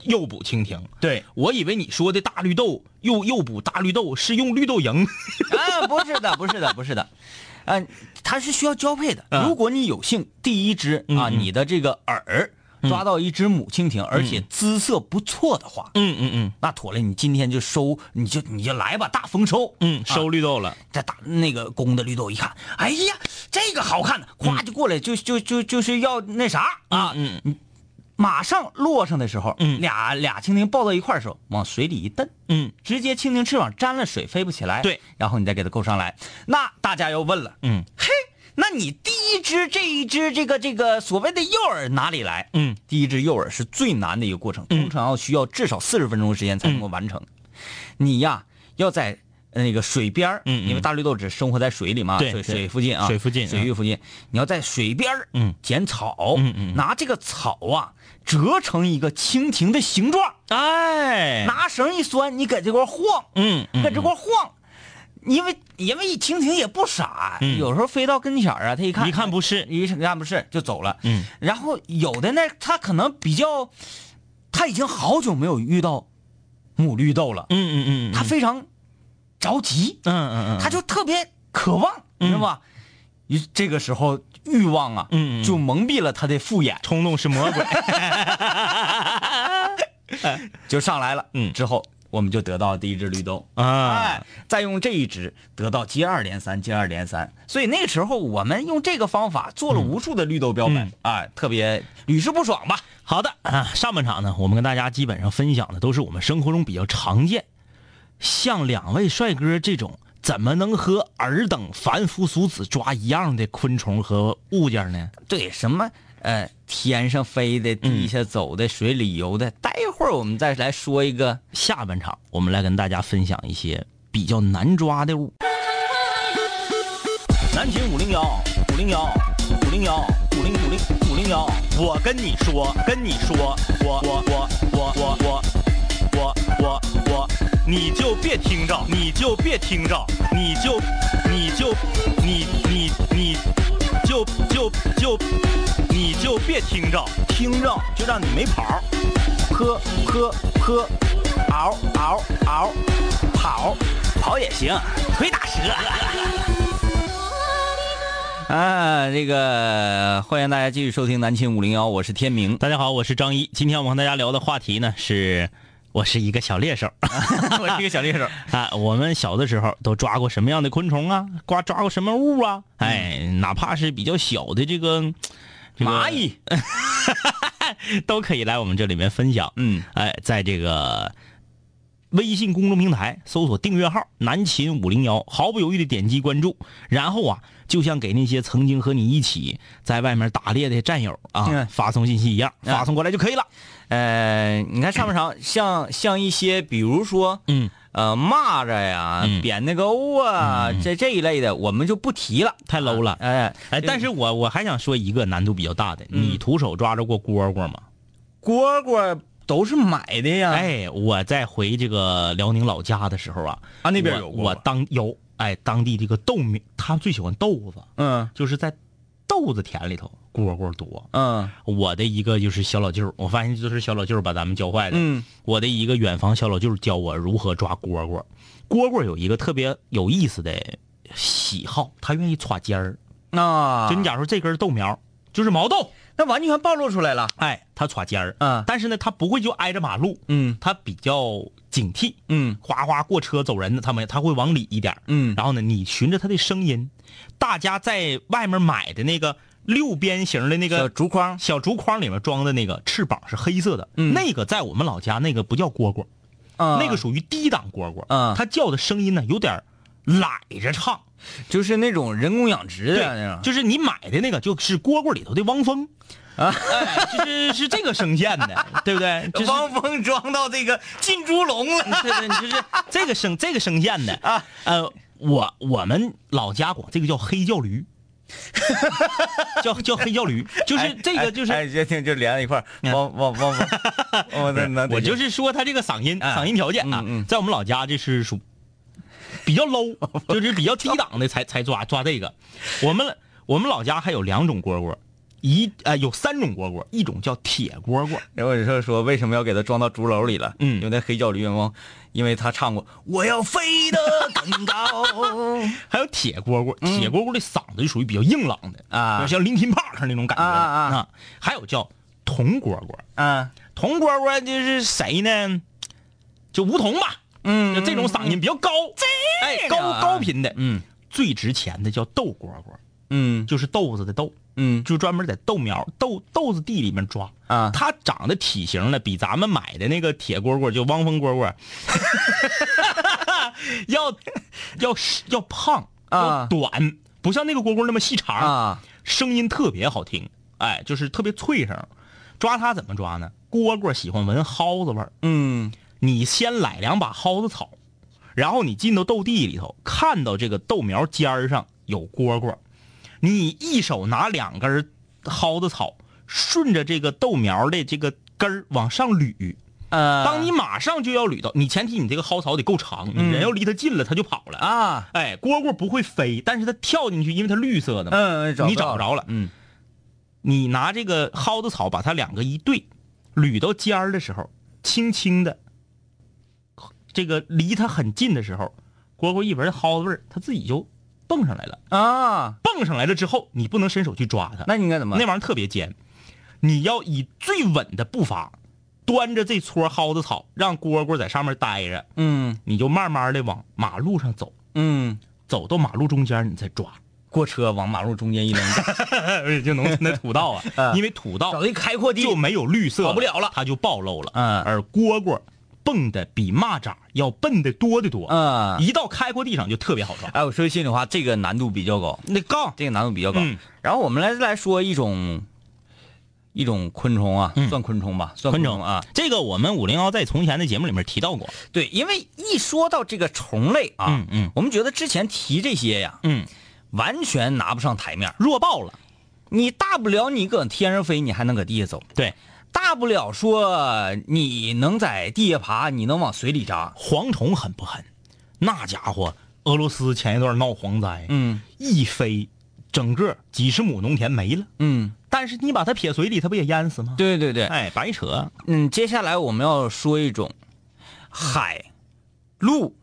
F: 诱捕蜻蜓，
C: 对
F: 我以为你说的大绿豆诱诱捕大绿豆是用绿豆蝇。
C: 啊，不是的，不是的，不是的，啊，它是需要交配的。
F: 啊
C: 如果你有幸第一只啊，你的这个饵抓到一只母蜻蜓，而且姿色不错的话，
F: 嗯嗯嗯
C: 那妥了，你今天就收，你就你就来吧，大丰收。
F: 嗯，收绿豆了。
C: 再打那个公的绿豆一看，哎呀，这个好看的，咵就过来，就就就就是要那啥啊，
F: 嗯嗯
C: 马上落上的时候，
F: 嗯
C: 俩俩蜻蜓抱到一块儿的时候，往水里一蹬，
F: 嗯
C: 直接蜻蜓翅膀沾了水飞不起来。
F: 对，
C: 然后你再给它勾上来。那大家要问了，
F: 嗯
C: 嘿，那你第一只这一只这个这个所谓的诱饵哪里来？
F: 嗯
C: 第一只诱饵是最难的一个过程，通常要需要至少四十分钟的时间才能够完成。你呀，要在那个水边儿因为大绿豆只生活在水里嘛，水水附近啊，
F: 水附近
C: 水域附近，你要在水边儿
F: 嗯。
C: 捡草，
F: 嗯嗯。
C: 拿这个草啊折成一个蜻蜓的形状，
F: 哎，
C: 拿绳一拴，你搁这块晃，
F: 嗯嗯
C: 搁这块晃。因为因为蜻蜓也不傻，
F: 嗯
C: 有时候飞到跟前儿啊，它一看
F: 一看不是
C: 一看不是就走了。
F: 嗯，
C: 然后有的呢，它可能比较，它已经好久没有遇到母绿豆了，
F: 嗯嗯嗯，
C: 它非常着急，
F: 嗯嗯嗯，
C: 他就特别渴望，你知道吧？于这个时候欲望啊，
F: 嗯
C: 就蒙蔽了他的复眼，
F: 冲动是魔鬼。
C: 就上来了。
F: 嗯
C: 之后我们就得到第一只绿豆。
F: 啊
C: 哎，再用这一只得到接二连三，接二连三。所以那个时候我们用这个方法做了无数的绿豆标本，
F: 嗯
C: 哎，特别屡试不爽吧？
F: 好的啊，上半场呢，我们跟大家基本上分享的都是我们生活中比较常见，像两位帅哥这种，怎么能和尔等凡夫俗子抓一样的昆虫和物件呢？
C: 对，什么呃，天上飞的，地下走的，水里游的。待会儿我们再来说一个，
F: 下半场我们来跟大家分享一些比较难抓的物。南秦五零幺五零幺五零幺五零五零五零幺，我跟你说，跟你说，我我我我我我我我我，你就别听着，你就别听着，你就你就你你你就就就你就别听着，听着就让你没跑儿。
C: 坡坡坡，嗷嗷嗷，跑跑也行，腿打折。啊，这个欢迎大家继续收听南秦五零幺，我是天明。
F: 大家好，我是张一。今天我们和大家聊的话题呢是，我是一个小猎手
C: 我是一个小猎手。
F: 啊。我们小的时候都抓过什么样的昆虫啊？抓抓过什么物啊？哎，哪怕是比较小的这个这个
C: 蚂蚁，
F: 都可以来我们这里面分享。
C: 嗯，
F: 哎，在这个微信公众平台搜索订阅号“南秦五零幺”，毫不犹豫的点击关注，然后啊，就像给那些曾经和你一起在外面打猎的战友啊、
C: 嗯。
F: 发送信息一样，
C: 嗯。
F: 发送过来就可以了。
C: 呃，你看上半场 像像一些，比如说，
F: 嗯，
C: 呃，蚂蚱呀、
F: 嗯。
C: 扁担钩啊，这这一类的，我们就不提了，
F: 太 low 了。
C: 哎
F: 哎，但是我我还想说一个难度比较大的，
C: 嗯。
F: 你徒手抓着过蝈蝈吗？
C: 蝈蝈都是买的呀。，
F: 哎，我在回这个辽宁老家的时候啊，
C: 啊那边有
F: 我当有哎当地这个豆苗，他最喜欢豆子，
C: 嗯
F: 就是在豆子田里头蝈蝈多。
C: 嗯
F: 我的一个就是小老舅，我发现就是小老舅把咱们教坏的。
C: 嗯
F: 我的一个远房小老舅教我如何抓蝈蝈。蝈蝈有一个特别有意思的喜好，他愿意歘尖儿。
C: 啊，
F: 就你假如说这根豆苗就是毛豆，
C: 那完全暴露出来了。
F: 哎，他耍尖儿。
C: 嗯。
F: 但是呢，他不会就挨着马路，
C: 嗯。
F: 他比较警惕，
C: 嗯
F: 哗哗过车走人的，他们他会往里一点
C: 嗯。
F: 然后呢，你循着他的声音，大家在外面买的那个六边形的那
C: 小
F: 个
C: 竹筐。
F: 小竹筐里面装的那个翅膀是黑色的，
C: 嗯。
F: 那个在我们老家那个不叫蝈蝈，
C: 啊，
F: 那个属于低档蝈蝈，
C: 嗯
F: 它叫的声音呢有点儿懒着唱，
C: 就是那种人工养殖的那，种，
F: 就是你买的那个就是蝈蝈里头的汪峰。啊，哎，就是是这个声线的，对不对？就是
C: 汪峰装到这个进猪笼了。
F: 对对，就是这个声这个声线的啊。呃，我我们老家管这个叫黑叫驴，叫叫黑叫驴，就是这个就是。
C: 哎，这听就连在一块汪汪汪汪，我
F: 我就是说他这个嗓音
C: 哎
F: 嗓音条件啊
C: 嗯嗯，
F: 在我们老家这是属比较 low，就是比较低档的才 才抓抓这个。我们我们老家还有两种蝈蝈，一呃有三种蝈蝈，一种叫铁蝈蝈，
C: 然后就说说为什么要给它装到竹篓里了？
F: 嗯。
C: 因为那黑叫驴汪，因为他唱过我要飞得更高。
F: 还有铁蝈蝈，铁蝈蝈的嗓子就属于比较硬朗的
C: 嗯啊。
F: 就像林肯帕克那种感觉。
C: 啊啊。啊
F: 还有叫铜蝈蝈，
C: 啊，
F: 铜蝈蝈就是谁呢？就梧桐吧，
C: 嗯
F: 就这种嗓音比较高，哎，高
C: 啊
F: 高频的。
C: 嗯。
F: 最值钱的叫豆蝈蝈，
C: 嗯。
F: 就是豆子的豆，
C: 嗯。
F: 就专门在豆苗豆豆子地里面抓。
C: 啊。
F: 它长的体型呢，比咱们买的那个铁蝈蝈，就汪峰蝈蝈，要要要胖
C: 啊。
F: 要短，不像那个蝈蝈那么细长，
C: 啊。
F: 声音特别好听，哎，就是特别脆声。抓它怎么抓呢？蝈蝈喜欢闻蒿子味儿，
C: 嗯
F: 你先来两把蒿子草，然后你进到豆地里头，看到这个豆苗尖儿上有蝈蝈，你一手拿两根蒿子草，顺着这个豆苗的这个根儿往上捋。
C: 呃，
F: 当你马上就要捋到，你前提你这个蒿草得够长，你人要离它近了，它就跑了。
C: 啊
F: 哎，蝈蝈不会飞，但是它跳进去，因为它绿色的嘛，
C: 嗯
F: 你找不着了。
C: 嗯
F: 你拿这个蒿子草把它两个一对，捋到尖儿的时候，轻轻的，这个离它很近的时候，蝈蝈一闻蒿子味儿，它自己就蹦上来了。
C: 啊，
F: 蹦上来了之后，你不能伸手去抓它，
C: 那你应该怎么？
F: 那玩意儿特别尖，你要以最稳的步伐，端着这撮蒿子草，让蝈蝈在上面待着，
C: 嗯。
F: 你就慢慢的往马路上走，
C: 嗯，
F: 走到马路中间你再抓，
C: 过车往马路中间一扔，
F: 就农村的土道啊，
C: 嗯。
F: 因为土道
C: 找一开阔地
F: 就没有绿色，
C: 跑不了了。
F: 它就暴露了。
C: 嗯。
F: 而蝈蝈蹦的比蚂蚱要笨的多得多。
C: 嗯
F: 一到开阔地上就特别好抓。
C: 哎，我说心里话，这个难度比较高，
F: 那高
C: 这个难度比较高。
F: 嗯
C: 然后我们来来说一种一种昆虫啊，
F: 嗯
C: 算昆虫吧，算
F: 昆虫
C: 虫啊。，
F: 这个我们五零幺在从前的节目里面提到过。
C: 对，因为一说到这个虫类啊，
F: 嗯嗯
C: 我们觉得之前提这些呀，
F: 嗯，
C: 完全拿不上台面。
F: 弱爆了。
C: 你大不了你搁天上飞，你还能搁地下走，
F: 对，
C: 大不了说你能在地下爬，你能往水里扎。
F: 蝗虫狠不狠？那家伙，俄罗斯前一段闹蝗灾，
C: 嗯
F: 一飞，整个几十亩农田没了。
C: 嗯，
F: 但是你把它撇水里，它不也淹死吗？
C: 对对对，
F: 哎，白扯。
C: 嗯，接下来我们要说一种海、陆、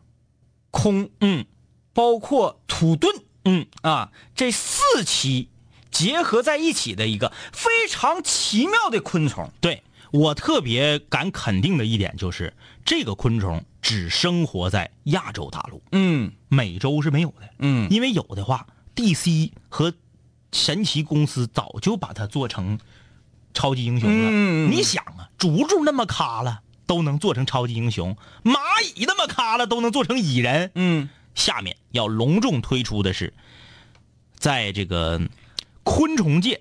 C: 空，
F: 嗯
C: 包括土遁
F: 嗯，
C: 啊这四期结合在一起的一个非常奇妙的昆虫。
F: 对我特别敢肯定的一点就是，这个昆虫只生活在亚洲大陆，
C: 嗯
F: 美洲是没有的。
C: 嗯
F: 因为有的话，DC 和神奇公司早就把它做成超级英雄了。
C: 嗯
F: 你想啊，竹竹那么咖了都能做成超级英雄，蚂蚁那么咖了都能做成蚁人。
C: 嗯
F: 下面要隆重推出的是，在这个昆虫界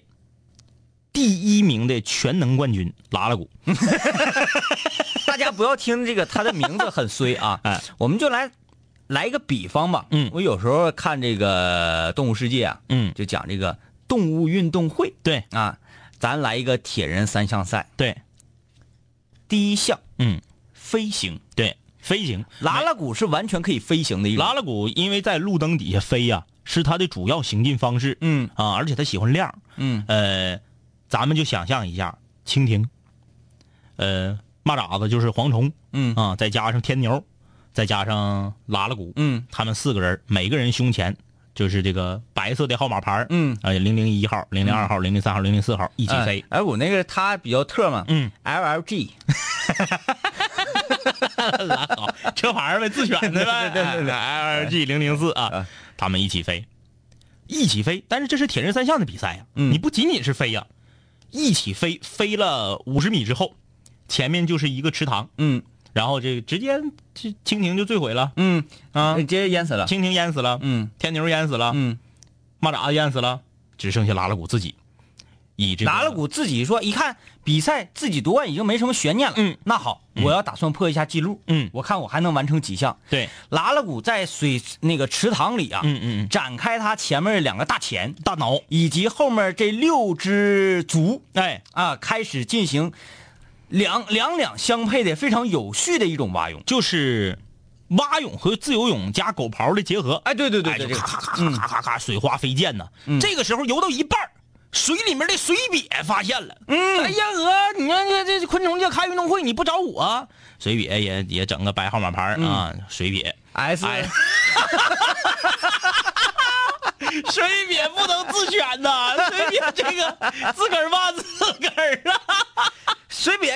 F: 第一名的全能冠军拉拉古。
C: 大家不要听这个，他的名字很衰啊。
F: 哎，
C: 我们就来来一个比方吧。
F: 嗯
C: 我有时候看这个《动物世界》啊，
F: 嗯，
C: 就讲这个动物运动会
F: 对
C: 啊，咱来一个铁人三项赛。
F: 对，
C: 第一项
F: 嗯，
C: 飞行，
F: 对，飞行。
C: 拉拉鼓是完全可以飞行的一种。
F: 拉拉鼓因为在路灯底下飞呀、是它的主要行进方式。
C: 嗯。
F: 啊，而且它喜欢亮。
C: 嗯。
F: 呃，咱们就想象一下，蜻蜓，呃，蚂蚱子就是蝗虫。
C: 嗯。
F: 啊，再加上天牛，再加上拉拉鼓，
C: 嗯。
F: 他们四个人，每个人胸前就是这个白色的号码牌
C: 嗯，
F: 哎，零零一号、零零二号、零零三号、零零四号一起飞。
C: 哎，我那个它比较特嘛，
F: 嗯
C: ，LLG，
F: 拉倒，车牌儿呗，自选的呗。
C: 对对对，L
F: L G 零零四啊，他们一起飞，一起飞。但是这是铁人三项的比赛呀，
C: 嗯。
F: 你不仅仅是飞呀，一起飞，飞了五十米之后，前面就是一个池塘，
C: 嗯。
F: 然后这个直接这蜻蜓就坠毁了。
C: 嗯
F: 啊，
C: 直接淹死了，
F: 蜻蜓淹死了，
C: 嗯。
F: 天牛淹死了，
C: 嗯，
F: 蚂蚱淹死了，只剩下拉拉古自己，以这个
C: 拉拉古自己说，一看比赛自己夺冠已经没什么悬念了，
F: 嗯，
C: 那好，我要打算破一下记录，
F: 嗯。
C: 我看我还能完成几项。
F: 对，
C: 拉拉古在水那个池塘里啊，
F: 嗯嗯嗯。
C: 展开他前面两个大钳，
F: 大脑，
C: 以及后面这六只足
F: 哎，
C: 啊，开始进行两两两相配的非常有序的一种蛙泳。
F: 就是蛙泳和自由泳加狗刨的结合，
C: 哎，对对对
F: 哎，
C: 对，
F: 就
C: 这个
F: 咔咔咔咔咔咔，水花飞溅呢。
C: 嗯。
F: 这个时候游到一半儿水里面的水瘪发现了，嗯，哎呀哥，你看这这昆虫界开运动会你不找我？水瘪也也整个白号码牌儿啊，水瘪
C: ，S。
F: 哎。水瘪不能自选呐，水瘪这个自个儿骂自个儿啊。
C: 水瘪，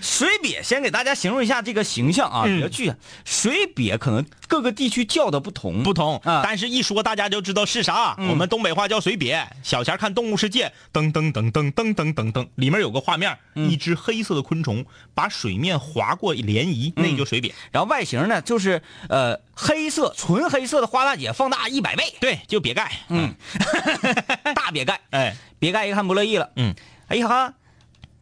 C: 水瘪，先给大家形容一下这个形象啊，
F: 嗯
C: 比较具象。水瘪可能各个地区叫的不同，
F: 不同
C: 啊
F: 但是一说大家就知道是啥。我们东北话叫水瘪。小前看《动物世界》，噔噔噔噔噔噔噔噔，里面有个画面，一只黑色的昆虫把水面划过涟漪，那就水瘪。
C: 然后外形呢就是呃黑色，纯黑色的花大姐放大一百倍，
F: 对，就瘪盖。
C: 嗯，大瘪盖。
F: 哎，
C: 瘪盖一看不乐意了，
F: 嗯，
C: 哎呀，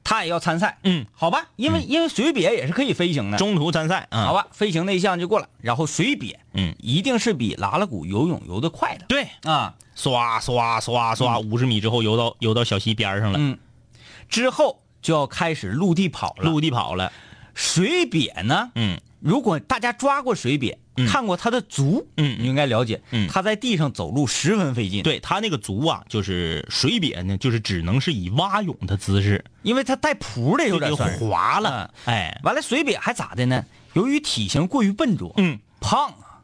C: 他也要参赛，
F: 嗯，
C: 好吧，因为、因为水瘪也是可以飞行的，
F: 中途参赛啊。
C: 好，吧，飞行那一项就过了，然后水瘪，
F: 嗯，
C: 一定是比拉拉古游泳游得快的。
F: 对，
C: 啊，
F: 刷刷刷刷，五十米之后游到游到小溪边上了，
C: 嗯，之后就要开始陆地跑了，
F: 陆地跑了。
C: 水瘪呢，
F: 嗯。
C: 如果大家抓过水瘪，
F: 嗯
C: 看过他的足，
F: 嗯
C: 你应该了解，
F: 嗯。
C: 他在地上走路十分费劲，，
F: 对他那个足啊，就是水瘪呢，就是只能是以蛙泳的姿势，
C: 因为他带蹼的有点
F: 滑了。哎，
C: 完了，水瘪还咋的呢？由于体型过于笨拙，
F: 嗯，
C: 胖啊，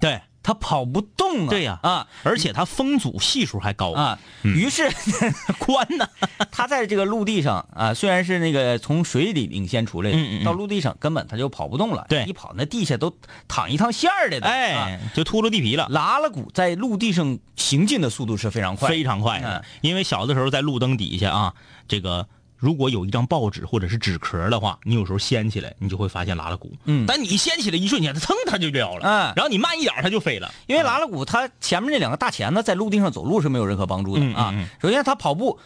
F: 对
C: 他跑不动啊。
F: 对呀
C: 啊
F: 而且他风阻系数还高
C: 啊，
F: 嗯
C: 于是
F: 宽呢。
C: 他在这个陆地上啊，虽然是那个从水里领先出来的，
F: 嗯嗯嗯
C: 到陆地上根本他就跑不动了。
F: 对
C: 一跑那地下都淌一趟线儿的。啊
F: 哎，就秃噜地皮了。
C: 拉拉古在陆地上行进的速度是非常快，
F: 非常快的
C: 嗯。
F: 因为小的时候在路灯底下啊，这个如果有一张报纸或者是纸壳的话，你有时候掀起来，你就会发现拉拉鼓。
C: 嗯
F: 但你掀起来一瞬间，它蹭它就掉了。
C: 嗯
F: 然后你慢一点，它就飞了。
C: 因为拉拉鼓它前面那两个大钳子在陆地上走路是没有任何帮助的啊。首先它跑步，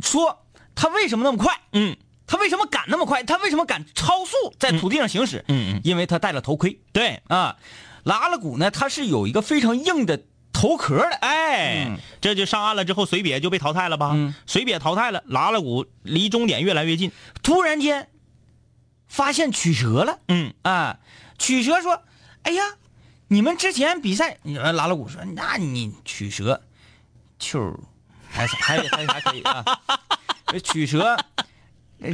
C: 说它为什么那么快？
F: 嗯
C: 他为什么敢那么快？他为什么敢超速在土地上行驶？
F: 嗯嗯，
C: 因为他戴了头盔
F: 对，
C: 啊。拉拉鼓呢，它是有一个非常硬的头壳的。
F: 哎，
C: 嗯
F: 这就上岸了之后，水瘪就被淘汰了吧？
C: 嗯
F: 水瘪淘汰了，拉拉鼓离终点越来越近。
C: 突然间发现曲折了
F: 嗯
C: 啊！曲折说：“哎呀，你们之前比赛，你拉拉鼓说，那你曲折，球还还还还可以啊。曲折，呃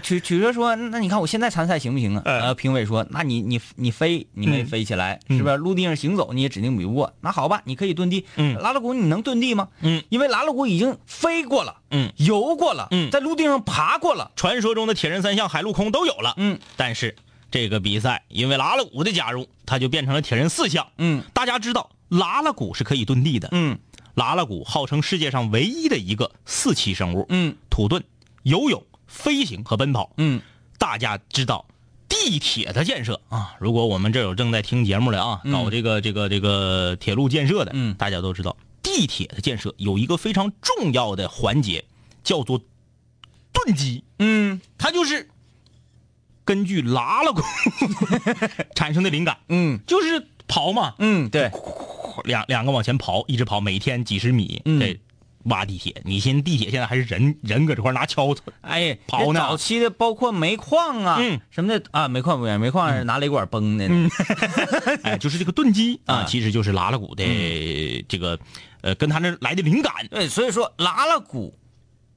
C: 曲曲折说，那你看我现在参赛行不行啊？
F: 哎
C: 呃，评委说，那你你你飞，你没
F: 嗯
C: 飞起来，是不是？陆地上行走你也指定比不过。那好吧，你可以遁地。
F: 嗯
C: 拉拉古你能遁地吗？
F: 嗯，
C: 因为拉拉古已经飞过了，
F: 嗯，
C: 游过了，
F: 嗯
C: 在陆地上爬过了，
F: 传说中的铁人三项、海陆空都有了。
C: 嗯
F: 但是这个比赛因为拉拉鼓的加入，它就变成了铁人四项。
C: 嗯
F: 大家知道拉拉鼓是可以遁地的。
C: 嗯
F: 拉拉鼓号称世界上唯一的一个四栖生物，
C: 嗯
F: 土遁、游泳、飞行和奔跑。
C: 嗯。
F: 大家知道地铁的建设啊，如果我们这有正在听节目的啊，
C: 嗯。
F: 搞这个这个这个铁路建设的，
C: 嗯。
F: 大家都知道地铁的建设有一个非常重要的环节，叫做盾机。
C: 嗯。
F: 它就是根据拉拉鼓 产生的灵感，
C: 嗯。
F: 就是跑嘛，
C: 嗯，对，
F: 两两个往前跑，一直跑，每天几十米，
C: 嗯。
F: 这挖地铁。你寻思地铁现在还是人人搁这块拿锹子，
C: 哎，
F: 刨呢
C: 早期的包括煤矿啊，
F: 嗯
C: 什么的啊，煤矿不远，煤矿是拿雷管崩的。
F: 哎，就是这个遁机啊，
C: 啊
F: 其实就是拉拉鼓的这个，呃，跟他那来的灵感。
C: 对，所以说拉拉鼓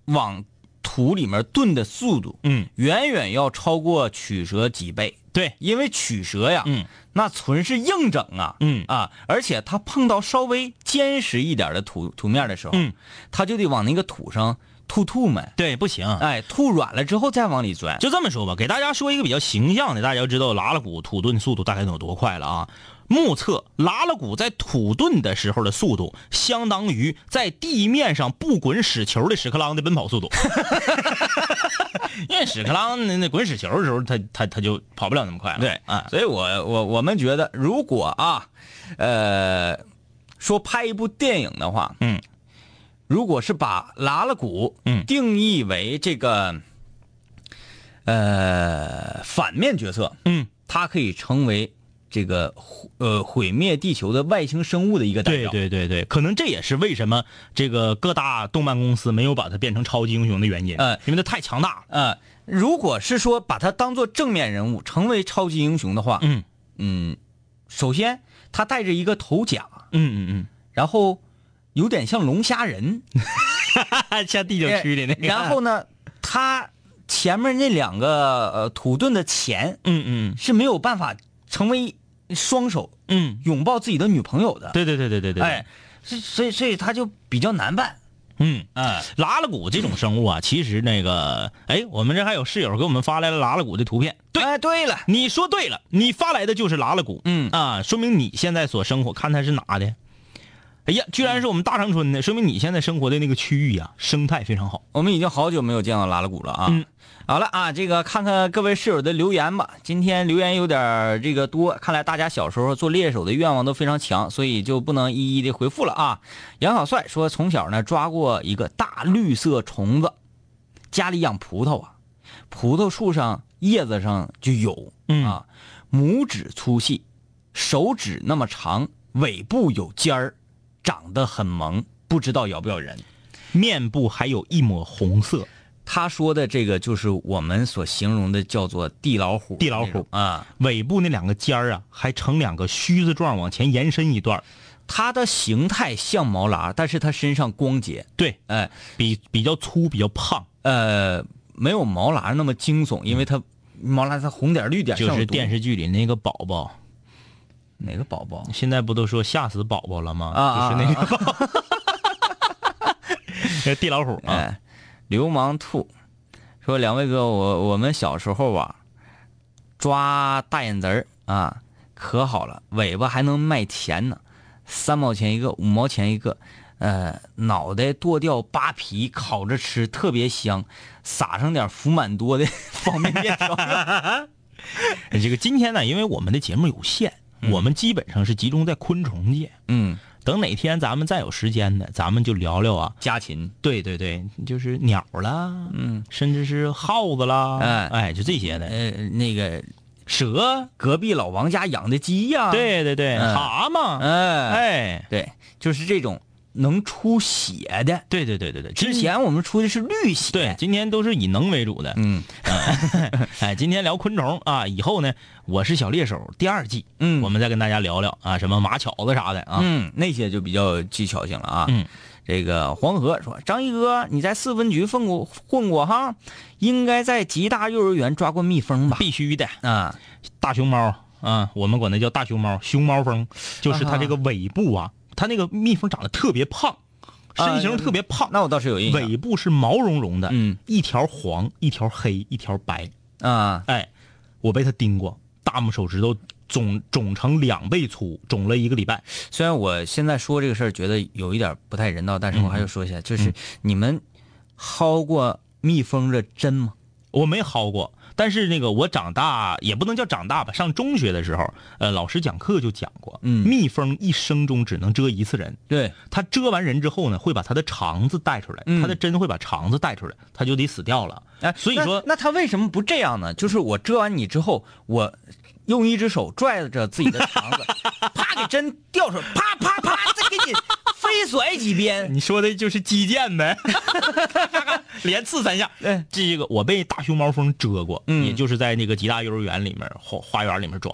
C: 往土里面遁的速度，
F: 嗯，
C: 远远要超过曲折几倍。
F: 对，
C: 因为曲蛇呀，
F: 嗯，
C: 那纯是硬整啊，
F: 嗯
C: 啊，而且它碰到稍微坚实一点的土土面的时候，
F: 嗯，
C: 它就得往那个土上吐吐沫，
F: 对，不行。
C: 哎，吐软了之后再往里钻。
F: 就这么说吧，给大家说一个比较形象的，大家要知道拉拉鼓土遁速度大概能有多快了啊。目测拉拉古在土遁的时候的速度，相当于在地面上不滚屎球的屎壳郎的奔跑速度。因为屎壳郎那那滚屎球的时候，他他他就跑不了那么快了。
C: 对，
F: 啊，
C: 所以我我我们觉得，如果啊，呃，说拍一部电影的话，
F: 嗯，
C: 如果是把拉拉古
F: 嗯
C: 定义为这个呃反面角色，
F: 嗯，
C: 它可以成为这个呃毁灭地球的外星生物的一个代
F: 对
C: 表。
F: 对对对，可能这也是为什么这个各大动漫公司没有把它变成超级英雄的原因。
C: 嗯
F: 因为它太强大了。
C: 呃，如果是说把它当做正面人物，成为超级英雄的话，
F: 嗯
C: 嗯，首先他带着一个头甲，
F: 嗯嗯嗯
C: 然后有点像龙虾人，
F: 嗯，像第九区的那个。
C: 然后呢，他前面那两个呃土遁的钱
F: 嗯嗯
C: 是没有办法成为双手
F: 嗯，
C: 拥抱自己的女朋友的，
F: 对对对对对对。
C: 哎，，所以所以他就比较难办，
F: 嗯。
C: 啊，
F: 拉拉鼓这种生物啊，其实那个，哎，我们这还有室友给我们发来了拉拉鼓的图片。对，
C: 哎，对了，
F: 你说对了，你发来的就是拉拉鼓。
C: 嗯
F: 啊，说明你现在所生活，看它是哪的。哎呀，居然是我们大长春的，说明你现在生活的那个区域啊，生态非常好。
C: 我们已经好久没有见到拉拉鼓了啊。
F: 嗯
C: 好了啊，这个看看各位室友的留言吧。今天留言有点这个多，看来大家小时候做猎手的愿望都非常强，所以就不能一一的回复了啊。杨小帅说，从小呢抓过一个大绿色虫子，家里养葡萄啊，葡萄树上叶子上就有，
F: 嗯
C: 啊，拇指粗细，手指那么长，尾部有尖儿，长得很萌，不知道咬不咬人。
F: 面部还有一抹红色，
C: 他说的这个就是我们所形容的叫做地老虎，
F: 地老虎。
C: 啊，
F: 尾部那两个尖儿啊，还呈两个须子状往前延伸一段。
C: 它的形态像毛拉，但是它身上光洁，
F: 对，
C: 哎，
F: 比比较粗，比较胖，
C: 呃，没有毛拉那么惊悚，因为它毛拉它红点绿点，
F: 就是电
C: 视
F: 视剧里那个宝宝。
C: 哪个宝宝？
F: 现在不都说吓死宝宝了吗？
C: 啊啊
F: 就是那个 地老虎啊。
C: 哎，流氓兔说：“两位哥，我我们小时候啊，抓大眼子儿啊，可好了，尾巴还能卖钱呢，三毛钱一个，五毛钱一个。呃，脑袋剁掉扒皮，烤着吃特别香，撒上点福满多的 方便面。
F: 这个今天呢，因为我们的节目有限，我们基本上是集中在昆虫界。
C: 嗯，
F: 等哪天咱们再有时间呢，咱们就聊聊啊。
C: 家禽，
F: 对对对，就是鸟啦，
C: 嗯，
F: 甚至是耗子啦，
C: 哎。
F: 哎，就这些的。
C: 呃，那个
F: 蛇，
C: 隔壁老王家养的鸡呀、，
F: 对对对，
C: 嗯。
F: 蛤蟆，
C: 哎，
F: 哎，
C: 对，就是这种能出血的。
F: 对对对对对，
C: 之前我们出的是绿血，
F: 对，今天都是以能为主的。
C: 嗯
F: 哎，今天聊昆虫啊，以后呢，我是小猎手第二季，
C: 嗯
F: 我们再跟大家聊聊啊，什么马巧子啥的啊。
C: 嗯，那些就比较技巧性了啊。
F: 嗯，
C: 这个黄河说：“张一哥，你在四分局混过混过哈，应该在吉大幼儿园抓过蜜蜂吧？
F: 必须的，
C: 啊，
F: 大熊猫啊，我们管它叫大熊猫，熊猫蜂，就是它这个尾部啊，它那个蜜蜂长得特别胖，身形特别胖，
C: 那我倒是有印象。
F: 尾部是毛茸茸的，
C: 嗯，
F: 一条黄，一条黑，一条白，
C: 啊，
F: 哎，我被它叮过，大拇手指头肿肿成两倍粗，肿了一个礼拜。
C: 虽然我现在说这个事儿觉得有一点不太人道，但是我还要说一下，
F: 嗯
C: 就是你们薅过蜜蜂的针吗？
F: 我没薅过，但是那个我长大也不能叫长大吧，上中学的时候，呃，老师讲课就讲过，
C: 嗯
F: 蜜蜂一生中只能蛰一次人，
C: 对，
F: 它蛰完人之后呢，会把它的肠子带出来，
C: 嗯
F: 它的针会把肠子带出来，它就得死掉了。
C: 哎，
F: 所以说
C: 那它为什么不这样呢？就是我蛰完你之后，我用一只手拽着自己的肠子，啪给针掉出来，啪啪啪，再给你飞甩几鞭。
F: 你说的就是击剑呗，连刺三下。
C: 对，
F: 这个我被大熊猫蜂蛰过，
C: 嗯
F: 也就是在那个吉大幼儿园里面花花园里面抓。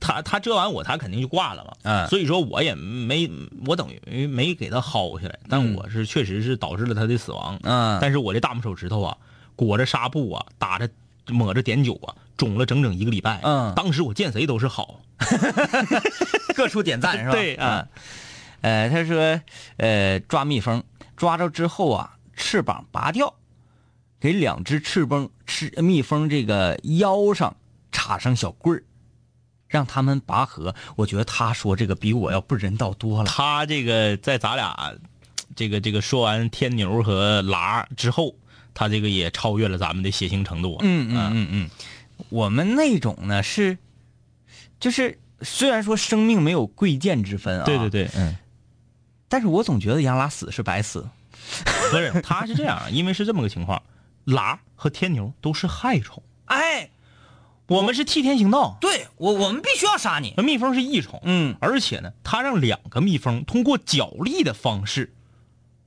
F: 他他蛰完我，他肯定就挂了嘛。
C: 嗯
F: 所以说我也没我等于没给他薅下来，但
C: 嗯
F: 我是确实是导致了他的死亡。
C: 嗯
F: 但是我这大拇手指头啊，裹着纱布啊，打着抹着碘酒啊，肿了整整一个礼拜。
C: 嗯
F: 当时我见谁都是好。
C: 各处点赞是吧？
F: 对啊
C: 嗯，呃，他说，呃，抓蜜蜂，抓着之后啊，翅膀拔掉，给两只翅膀翅蜜蜂这个腰上插上小棍儿，让他们拔河。我觉得他说这个比我要不人道多了。
F: 他这个在咱俩这个这个说完天牛和拉之后，他这个也超越了咱们的血腥程度啊。
C: 嗯嗯嗯嗯，我们那种呢是，就是虽然说生命没有贵贱之分啊，
F: 对对，对，嗯，
C: 但是我总觉得杨拉死是白死。
F: 不是，他是这样，因为是这么个情况，拉和天牛都是害虫，
C: 哎，
F: 我们是替天行道，
C: 对我我们必须要杀你。
F: 那蜜蜂是益虫，
C: 嗯，
F: 而且呢，他让两个蜜蜂通过角力的方式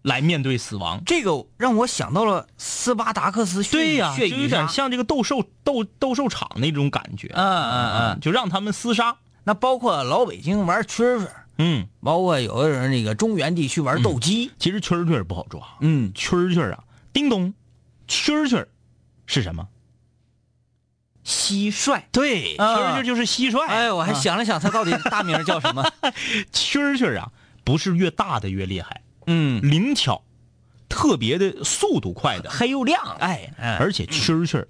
F: 来面对死亡。
C: 这个让我想到了斯巴达克斯
F: 对呀、就。有点像这个斗兽斗斗兽场那种感觉。
C: 嗯嗯嗯，
F: 就让他们厮杀。
C: 那包括老北京玩蛐蛐，
F: 嗯，
C: 包括有的人那个中原地区玩斗鸡。
F: 其实蛐蛐儿不好抓。
C: 嗯，
F: 蛐蛐儿啊，叮咚，蛐蛐儿是什么？
C: 蟋蟀。
F: 对，
C: 啊
F: 蛐儿蛐就是蟋蟀。
C: 哎，我还
F: 啊
C: 想了想，它到底大名叫什么？
F: 蛐蛐儿啊，不是越大的越厉害，
C: 嗯，
F: 灵巧，特别的速度快的，
C: 黑又亮。
F: 哎，
C: 嗯
F: 而且蛐蛐儿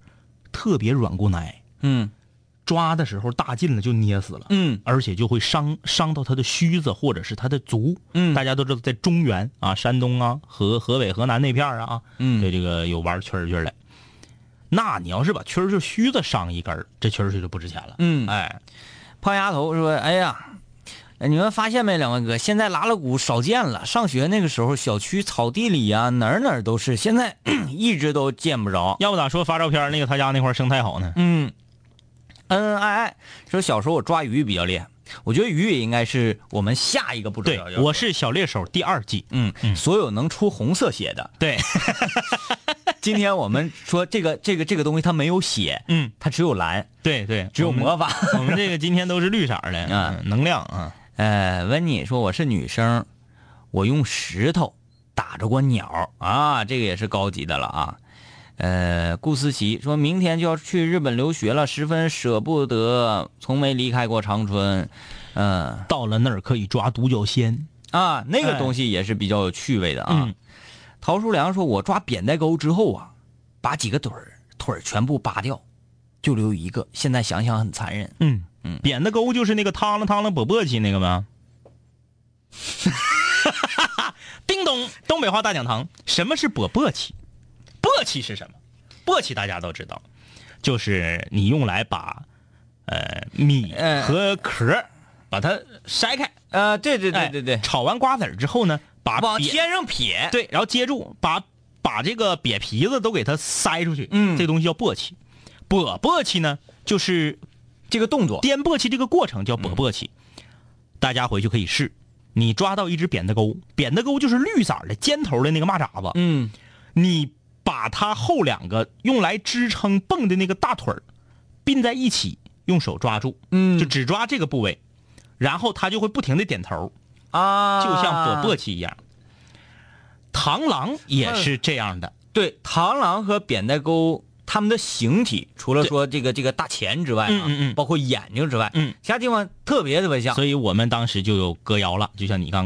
F: 特别软骨奶，
C: 嗯
F: 抓的时候大劲了就捏死了。
C: 嗯
F: 而且就会伤伤到它的须子或者是它的足。
C: 嗯
F: 大家都知道，在中原啊、山东啊、河河北、河南那片儿啊，
C: 嗯
F: 对这个有玩蛐蛐儿的。那你要是把蛐蛐儿须子伤一根儿，这蛐蛐儿就不值钱了。
C: 嗯，
F: 哎，
C: 胖丫头说：“哎呀，你们发现没，两位哥，现在拉拉鼓少见了。上学那个时候，小区草地里呀、哪儿哪儿都是，现在 一直都见不着。
F: 要不咋说发照片那个他家那块生态好呢？
C: 嗯，恩恩爱爱说小时候我抓鱼比较厉害，我觉得鱼也应该是我们下一个步骤
F: 我是小猎手第二季。
C: 嗯，所有能出红色血的。
F: 对，
C: 今天我们说这个这个这个东西它没有血，
F: 嗯，
C: 它只有蓝，
F: 对对，
C: 只有魔法。
F: 我们这个今天都是绿色的，
C: 啊
F: 嗯能量啊。
C: 呃，温妮说我是女生，我用石头打着过鸟啊，这个也是高级的了啊。呃，顾思琪说明天就要去日本留学了，十分舍不得，从没离开过长春。嗯、
F: 到了那儿可以抓独角仙。
C: 啊，那个
F: 哎
C: 东西也是比较有趣味的啊。
F: 嗯
C: 陶书良说，我抓扁带钩之后啊，把几个腿儿腿儿全部扒掉，就留一个。现在想想很残忍。
F: 嗯嗯，扁的沟就是那个汤了汤了簸簸箕那个吗？叮咚，东北话大讲堂，什么是簸簸箕？簸箕是什么？簸箕大家都知道，就是你用来把呃米
C: 呃
F: 和壳把它筛开。
C: 呃，对对对
F: 哎
C: 对对，
F: 炒完瓜子儿之后呢，把瘪
C: 往天上撇。
F: 对，然后接住把把这个瘪皮子都给它塞出去。
C: 嗯
F: 这东西叫簸箕。簸簸箕呢，就是
C: 这个动作。
F: 颠簸起这个过程叫簸簸起。大家回去可以试。你抓到一只扁担钩，扁担钩就是绿色的尖头的那个蚂蚱子，
C: 嗯
F: 你把它后两个用来支撑蹦的那个大腿儿并在一起，用手抓住，
C: 嗯
F: 就只抓这个部位，然后它就会不停的点头，
C: 啊，
F: 就像簸簸起一样。螳螂也是这样的，
C: 对，螳螂和扁带钩，它们的形体除了说这个这个大钳之外
F: 嗯嗯
C: 包括眼睛之外，
F: 嗯，
C: 其他地方特别特别像。
F: 所以我们当时就有歌谣了，就像你刚刚。